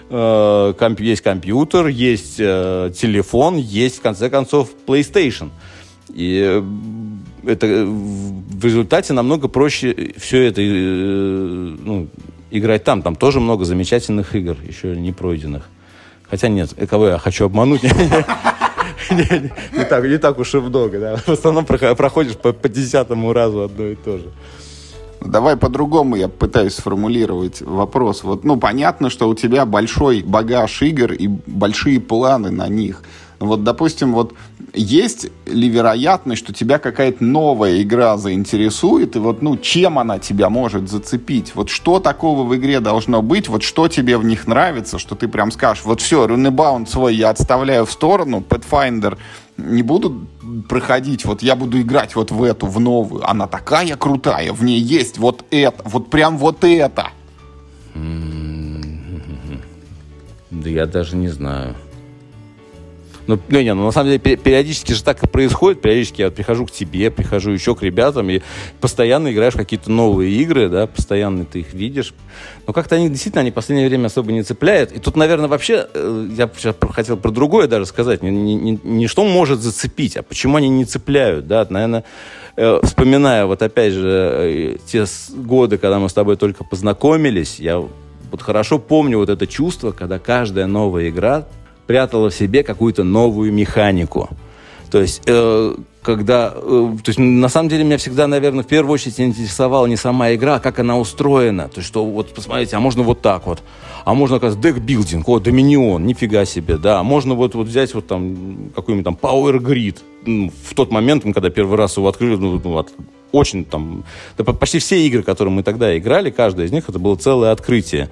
э, комп, есть компьютер, есть э, телефон, есть, в конце концов, PlayStation. И это в результате намного проще все это э, ну, играть там. Там тоже много замечательных игр, еще не пройденных. Хотя нет, кого я хочу обмануть. Не так, не так уж и много. В основном проходишь по десятому разу одно и то же. Давай по-другому я пытаюсь сформулировать вопрос. Вот, ну, понятно, что у тебя большой багаж игр и большие планы на них. Вот, допустим, вот есть ли вероятность, что тебя какая-то новая игра заинтересует, и вот, ну, чем она тебя может зацепить? Вот что такого в игре должно быть, вот что тебе в них нравится, что ты прям скажешь, вот все, Runebound свой я отставляю в сторону, Pathfinder не буду проходить, вот я буду играть вот в эту, в новую, она такая крутая, в ней есть вот это, вот прям вот это. Да я даже не знаю. Ну, ну, не, ну, на самом деле, периодически же так и происходит. Периодически я прихожу к тебе, прихожу еще к ребятам, и постоянно играешь в какие-то новые игры, да, постоянно ты их видишь. Но как-то они действительно, они в последнее время особо не цепляют. И тут, наверное, вообще, э, я сейчас хотел про другое даже сказать. Не, не, не что может зацепить, а почему они не цепляют, да. Наверное, э, вспоминая вот опять же э, те годы, когда мы с тобой только познакомились, я вот хорошо помню вот это чувство, когда каждая новая игра прятала в себе какую-то новую механику. То есть, э, когда... Э, то есть, на самом деле, меня всегда, наверное, в первую очередь интересовала не сама игра, а как она устроена. То есть, что вот, посмотрите, а можно вот так вот. А можно, оказывается, декбилдинг, о, Доминион, нифига себе, да. А можно вот, вот взять вот там какой-нибудь там Power Grid. Ну, в тот момент, когда первый раз его открыли, ну, ну очень там... Да, почти все игры, которые мы тогда играли, каждая из них, это было целое открытие.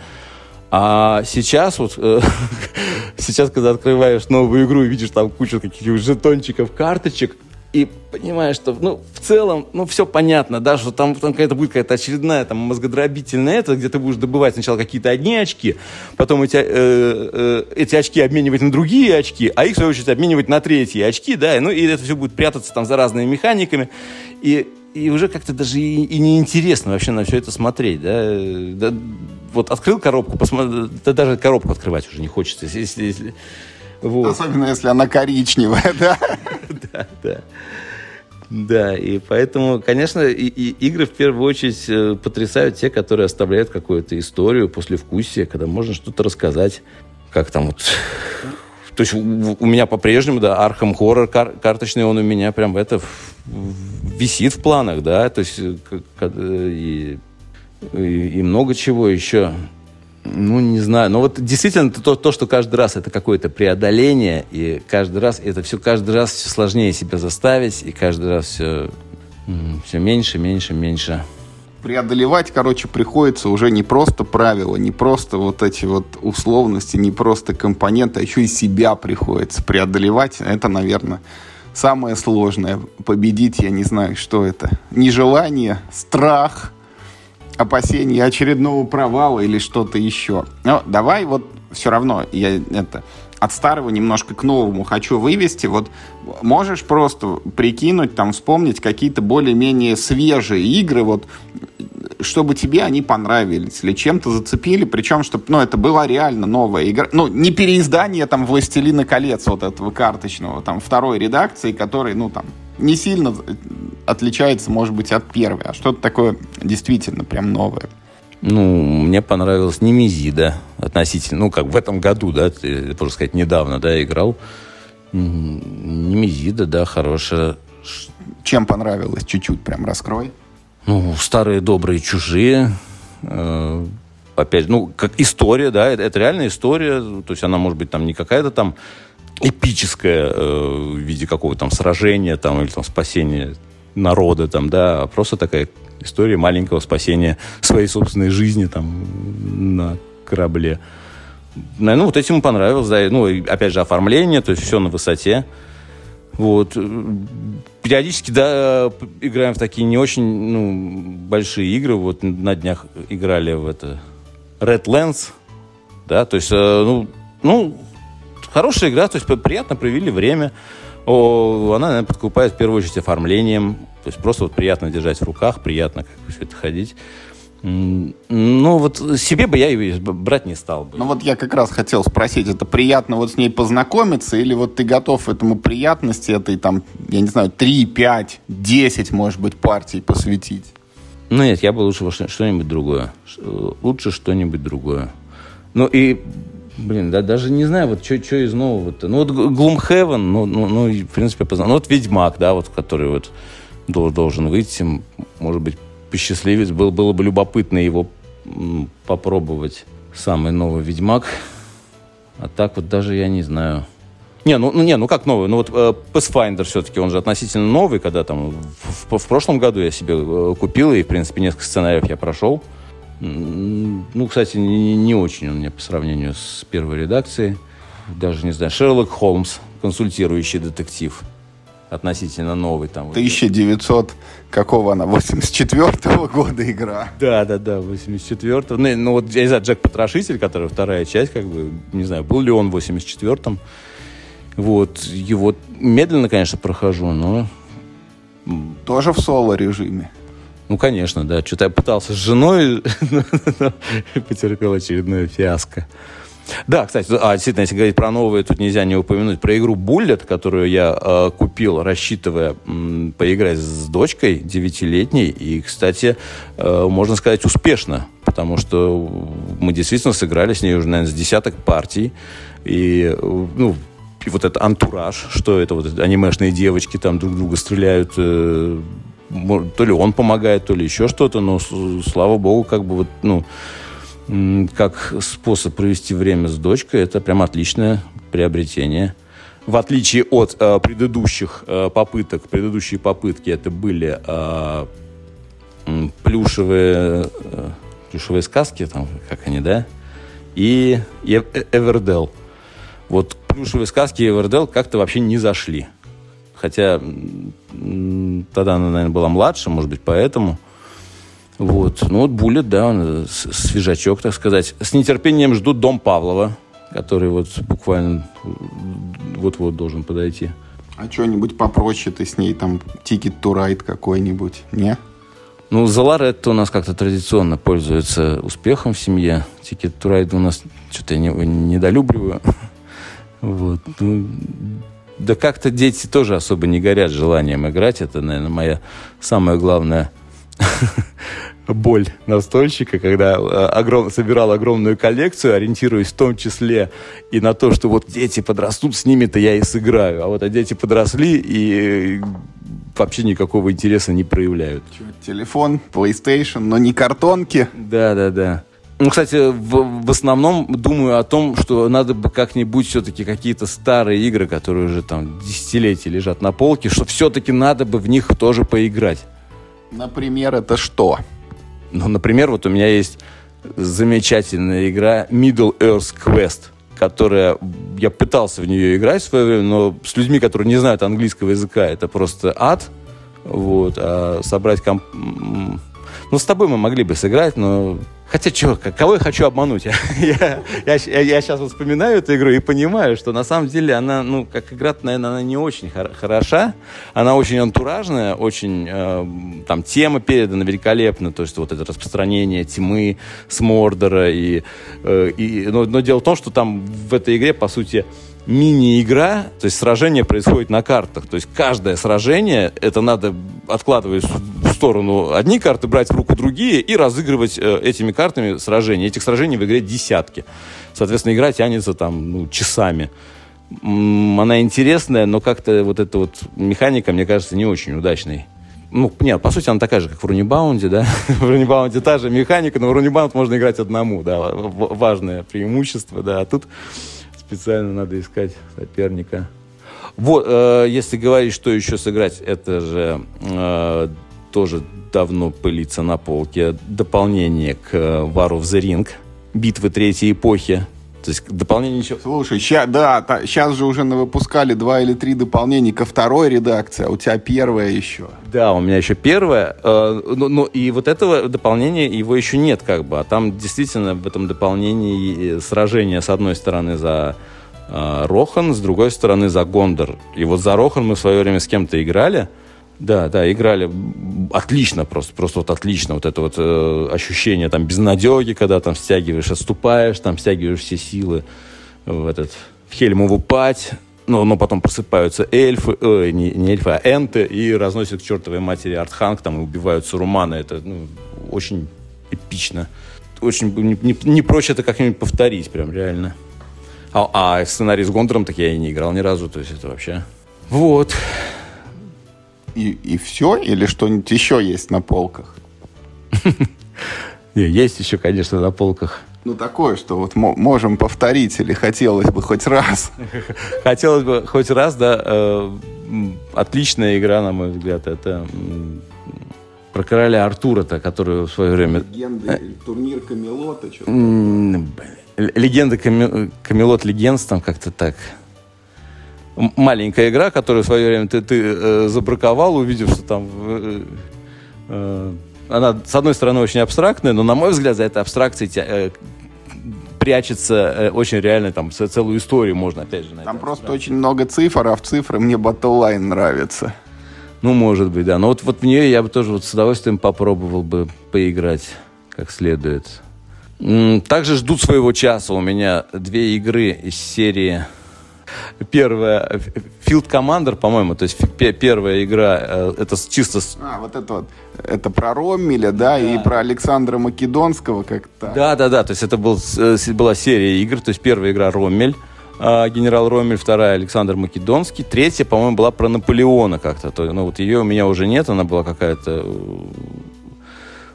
А сейчас вот, э, сейчас, когда открываешь новую игру и видишь там кучу каких-то жетончиков, карточек, и понимаешь, что, ну, в целом, ну, все понятно, да, что там, там какая-то будет какая-то очередная, там, мозгодробительная это, где ты будешь добывать сначала какие-то одни очки, потом эти, э, э, эти очки обменивать на другие очки, а их, в свою очередь, обменивать на третьи очки, да, ну, и это все будет прятаться там за разными механиками, и и уже как-то даже и, и неинтересно вообще на все это смотреть, да? да вот открыл коробку, посмотри, да даже коробку открывать уже не хочется, если, если вот. Особенно если она коричневая, да? Да, да. Да, и поэтому, конечно, и, и игры в первую очередь э, потрясают те, которые оставляют какую-то историю после вкусия, когда можно что-то рассказать, как там вот... То есть у, у меня по-прежнему, да, Arkham Horror кар карточный, он у меня прям это висит в планах, да, то есть э, и, и, и много чего еще. Ну, не знаю. Но вот действительно то, то, что каждый раз это какое-то преодоление, и каждый раз это все каждый раз все сложнее себя заставить, и каждый раз все, все меньше, меньше, меньше. Преодолевать, короче, приходится уже не просто правила, не просто вот эти вот условности, не просто компоненты, а еще и себя приходится преодолевать. Это, наверное, самое сложное. Победить, я не знаю, что это. Нежелание, страх – опасения очередного провала или что-то еще. Но давай вот все равно я это от старого немножко к новому хочу вывести. Вот можешь просто прикинуть, там, вспомнить какие-то более-менее свежие игры, вот, чтобы тебе они понравились или чем-то зацепили, причем, чтобы, ну, это была реально новая игра. Ну, не переиздание, там, «Властелина колец» вот этого карточного, там, второй редакции, который, ну, там, не сильно отличается, может быть, от первой, а что-то такое действительно прям новое. Ну, мне понравилась Немезида относительно, ну, как в этом году, да, можно сказать, недавно, да, играл. Немезида, да, хорошая. Чем понравилось? Чуть-чуть прям раскрой. Ну, старые добрые чужие. Э, опять, ну, как история, да, это, это реальная история. То есть она может быть там не какая-то там эпическое э, в виде какого-то там сражения там, или там спасения народа, там, да, а просто такая история маленького спасения своей собственной жизни там на корабле. Наверное, вот этим понравилось, да, ну, опять же, оформление, то есть все на высоте. Вот. Периодически, да, играем в такие не очень, ну, большие игры. Вот на днях играли в это Red Lens, да, то есть, э, ну, ну, хорошая игра, то есть приятно провели время. О, она, наверное, подкупает в первую очередь оформлением. То есть просто вот приятно держать в руках, приятно как все это ходить. Ну, вот себе бы я ее брать не стал бы. Ну, вот я как раз хотел спросить, это приятно вот с ней познакомиться, или вот ты готов этому приятности этой, там, я не знаю, 3, 5, 10, может быть, партий посвятить? Ну, нет, я бы лучше что-нибудь другое. Лучше что-нибудь другое. Ну, и Блин, да, даже не знаю, вот что из нового-то. Ну, вот Gloomhaven, ну, ну, ну, в принципе, познал. Ну, вот Ведьмак, да, вот, который вот должен выйти, может быть, посчастливец. Был, было бы любопытно его попробовать. Самый новый Ведьмак. А так вот даже я не знаю. Не, ну, ну не, ну как новый? Ну вот э, Pathfinder все-таки, он же относительно новый, когда там в, в, в прошлом году я себе э, купил, и, в принципе, несколько сценариев я прошел. Ну, кстати, не, не очень он мне по сравнению с первой редакцией. Даже не знаю. Шерлок Холмс, консультирующий детектив. Относительно новый там. 1900, какого она, 84-го года игра. Да, да, да, 84-го. Ну, ну, вот, я не знаю, Джек Потрошитель, который вторая часть, как бы, не знаю, был ли он в 84-м. Вот, его медленно, конечно, прохожу, но... Тоже в соло-режиме? Ну, конечно, да. Что-то я пытался с женой, потерпел очередное фиаско. Да, кстати, а, действительно, если говорить про новые, тут нельзя не упомянуть про игру Bullet, которую я э, купил, рассчитывая м, поиграть с дочкой девятилетней. И, кстати, э, можно сказать, успешно, потому что мы действительно сыграли с ней уже, наверное, с десяток партий. И, ну, и вот этот антураж, что это вот анимешные девочки там друг друга стреляют, э, то ли он помогает, то ли еще что-то, но слава богу, как бы вот, ну, как способ провести время с дочкой, это прям отличное приобретение. В отличие от э, предыдущих э, попыток, предыдущие попытки это были э, плюшевые, э, плюшевые сказки, там, как они, да, и Эвердел. Вот плюшевые сказки и Эвердел как-то вообще не зашли. Хотя тогда она, наверное, была младше, может быть, поэтому. Вот. Ну вот Буллет, да, он э, свежачок, так сказать. С нетерпением ждут Дом Павлова, который вот буквально вот-вот должен подойти. А что-нибудь попроще ты с ней, там, Ticket to Ride какой-нибудь, не? Ну, Заларетто у нас как-то традиционно пользуется успехом в семье. Ticket to Ride у нас что-то я не, недолюбливаю. Вот. Ну, Да как-то дети тоже особо не горят желанием играть. Это, наверное, моя самая главная боль настольщика, когда э, огром, собирал огромную коллекцию, ориентируясь в том числе и на то, что вот дети подрастут, с ними-то я и сыграю. А вот а дети подросли и вообще никакого интереса не проявляют. Телефон, PlayStation, но не картонки. Да, да, да. Ну, кстати, в, в основном думаю о том, что надо бы как-нибудь все-таки какие-то старые игры, которые уже там десятилетия лежат на полке, что все-таки надо бы в них тоже поиграть. Например, это что? Ну, например, вот у меня есть замечательная игра Middle Earth Quest, которая я пытался в нее играть в свое время, но с людьми, которые не знают английского языка, это просто ад. Вот, а собрать комп... Ну, с тобой мы могли бы сыграть, но Хотя, что, кого я хочу обмануть? я, я, я, я сейчас вспоминаю эту игру и понимаю, что на самом деле она, ну, как игра, наверное, она не очень хор- хороша. Она очень антуражная, очень, э, там, тема передана великолепно. То есть вот это распространение тьмы с Мордора. И, э, и, но, но дело в том, что там в этой игре, по сути, мини-игра, то есть сражение происходит на картах. То есть каждое сражение, это надо откладывать в сторону одни карты, брать в руку другие и разыгрывать э, этими картами сражения. Этих сражений в игре десятки. Соответственно, игра тянется там ну, часами. Она интересная, но как-то вот эта вот механика, мне кажется, не очень удачной. Ну, нет, по сути, она такая же, как в Рунибаунде, да. в Рунибаунде та же механика, но в Рунибаунд можно играть одному, да, важное преимущество, да. А тут специально надо искать соперника. Вот, э, если говорить, что еще сыграть, это же э, тоже давно пылится на полке. Дополнение к War of the Ring, битвы третьей эпохи. То есть дополнение ничего. Слушай, ща, да, та, сейчас же уже выпускали два или три дополнения ко второй редакции, а у тебя первая еще. Да, у меня еще первая. Э, но, но и вот этого дополнения его еще нет, как бы. А там действительно в этом дополнении сражение с одной стороны за э, Рохан, с другой стороны за Гондор. И вот за Рохан мы в свое время с кем-то играли. Да, да, играли отлично просто, просто вот отлично. Вот это вот э, ощущение там безнадеги, когда там стягиваешь, отступаешь, там стягиваешь все силы в этот в Хельмову пать. Но, но потом просыпаются эльфы, э, не, не эльфы, а энты, и разносят к чертовой матери Артханг, там, и убивают Сурумана. Это ну, очень эпично. Очень не, не, не проще это как-нибудь повторить, прям реально. А, а сценарий с Гондором так я и не играл ни разу, то есть это вообще... Вот. И, и все? Или что-нибудь еще есть на полках? Есть еще, конечно, на полках. Ну, такое, что вот можем повторить, или хотелось бы хоть раз. Хотелось бы хоть раз, да. Э, отличная игра, на мой взгляд. Это про короля Артура-то, который в свое время... Легенды, турнир Камелота, что-то. Легенда Камелот Легендс, там как-то так маленькая игра, которую в свое время ты, ты э, забраковал, увидев, что там... Э, э, она, с одной стороны, очень абстрактная, но, на мой взгляд, за этой абстракцией э, прячется э, очень реально, там, целую историю можно, опять же, найти. Там просто очень много цифр, а в цифры мне Battle нравится. Ну, может быть, да. Но вот, вот в нее я бы тоже вот с удовольствием попробовал бы поиграть как следует. Также ждут своего часа у меня две игры из серии первая Field Commander, по-моему, то есть первая игра, э, это чисто... А, вот это вот, это про Роммеля, да, да. и про Александра Македонского как-то. Да, да, да, то есть это был, э, была серия игр, то есть первая игра Роммель, а, генерал Роммель, вторая Александр Македонский, третья, по-моему, была про Наполеона как-то, то, ну вот ее у меня уже нет, она была какая-то... Э,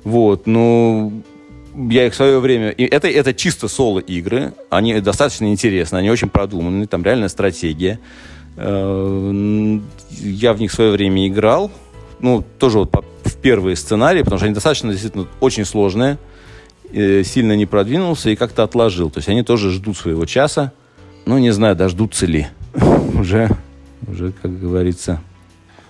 вот, ну я их в свое время... И это, это чисто соло-игры. Они достаточно интересны, они очень продуманы, там реальная стратегия. Э, я в них в свое время играл. Ну, тоже вот в первые сценарии, потому что они достаточно действительно очень сложные. Э, сильно не продвинулся и как-то отложил. То есть они тоже ждут своего часа. Ну, не знаю, дождутся ли. уже, уже, как говорится,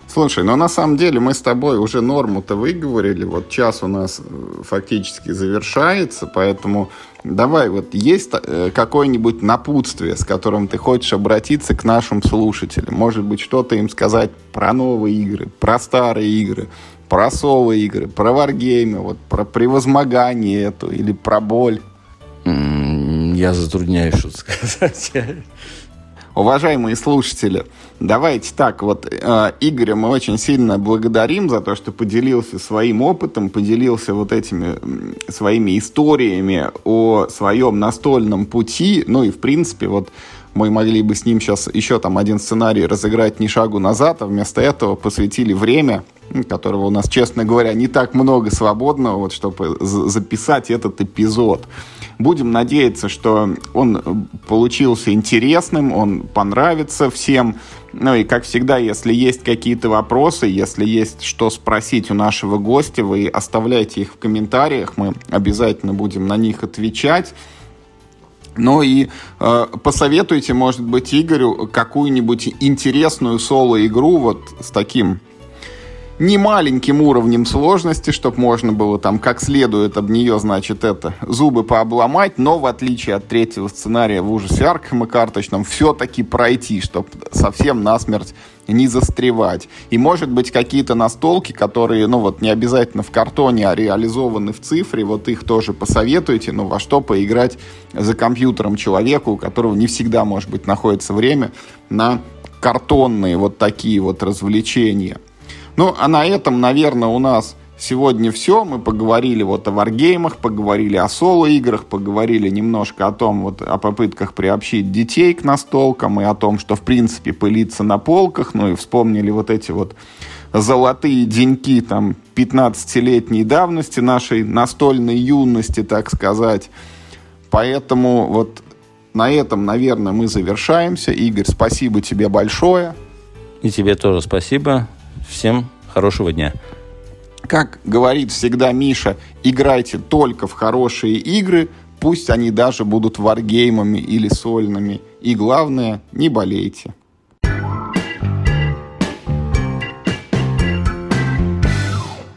Слушай, но на самом деле мы с тобой уже норму-то выговорили. Вот час у нас э, фактически завершается, поэтому давай, вот есть э, какое-нибудь напутствие, с которым ты хочешь обратиться к нашим слушателям? Может быть, что-то им сказать про новые игры, про старые игры, про соло-игры, про варгеймы, вот про превозмогание эту или про боль? Я затрудняюсь что-то сказать. Уважаемые слушатели, давайте так, вот э, Игоря мы очень сильно благодарим за то, что поделился своим опытом, поделился вот этими своими историями о своем настольном пути, ну и в принципе вот мы могли бы с ним сейчас еще там один сценарий разыграть ни шагу назад, а вместо этого посвятили время, которого у нас, честно говоря, не так много свободного, вот, чтобы записать этот эпизод. Будем надеяться, что он получился интересным, он понравится всем. Ну и, как всегда, если есть какие-то вопросы, если есть что спросить у нашего гостя, вы оставляйте их в комментариях, мы обязательно будем на них отвечать. Ну и э, посоветуйте, может быть, Игорю какую-нибудь интересную соло-игру вот с таким не маленьким уровнем сложности, чтобы можно было там как следует об нее, значит, это зубы пообломать, но в отличие от третьего сценария в ужасе Аркхема карточном, все-таки пройти, чтобы совсем насмерть не застревать. И, может быть, какие-то настолки, которые, ну, вот не обязательно в картоне, а реализованы в цифре, вот их тоже посоветуйте, ну, во что поиграть за компьютером человеку, у которого не всегда, может быть, находится время на картонные вот такие вот развлечения. Ну, а на этом, наверное, у нас сегодня все. Мы поговорили вот о варгеймах, поговорили о соло-играх, поговорили немножко о том, вот о попытках приобщить детей к настолкам и о том, что, в принципе, пылиться на полках. Ну и вспомнили вот эти вот золотые деньки там 15-летней давности нашей настольной юности, так сказать. Поэтому вот на этом, наверное, мы завершаемся. Игорь, спасибо тебе большое. И тебе тоже спасибо. Всем хорошего дня. Как говорит всегда Миша, играйте только в хорошие игры, пусть они даже будут варгеймами или сольными. И главное, не болейте.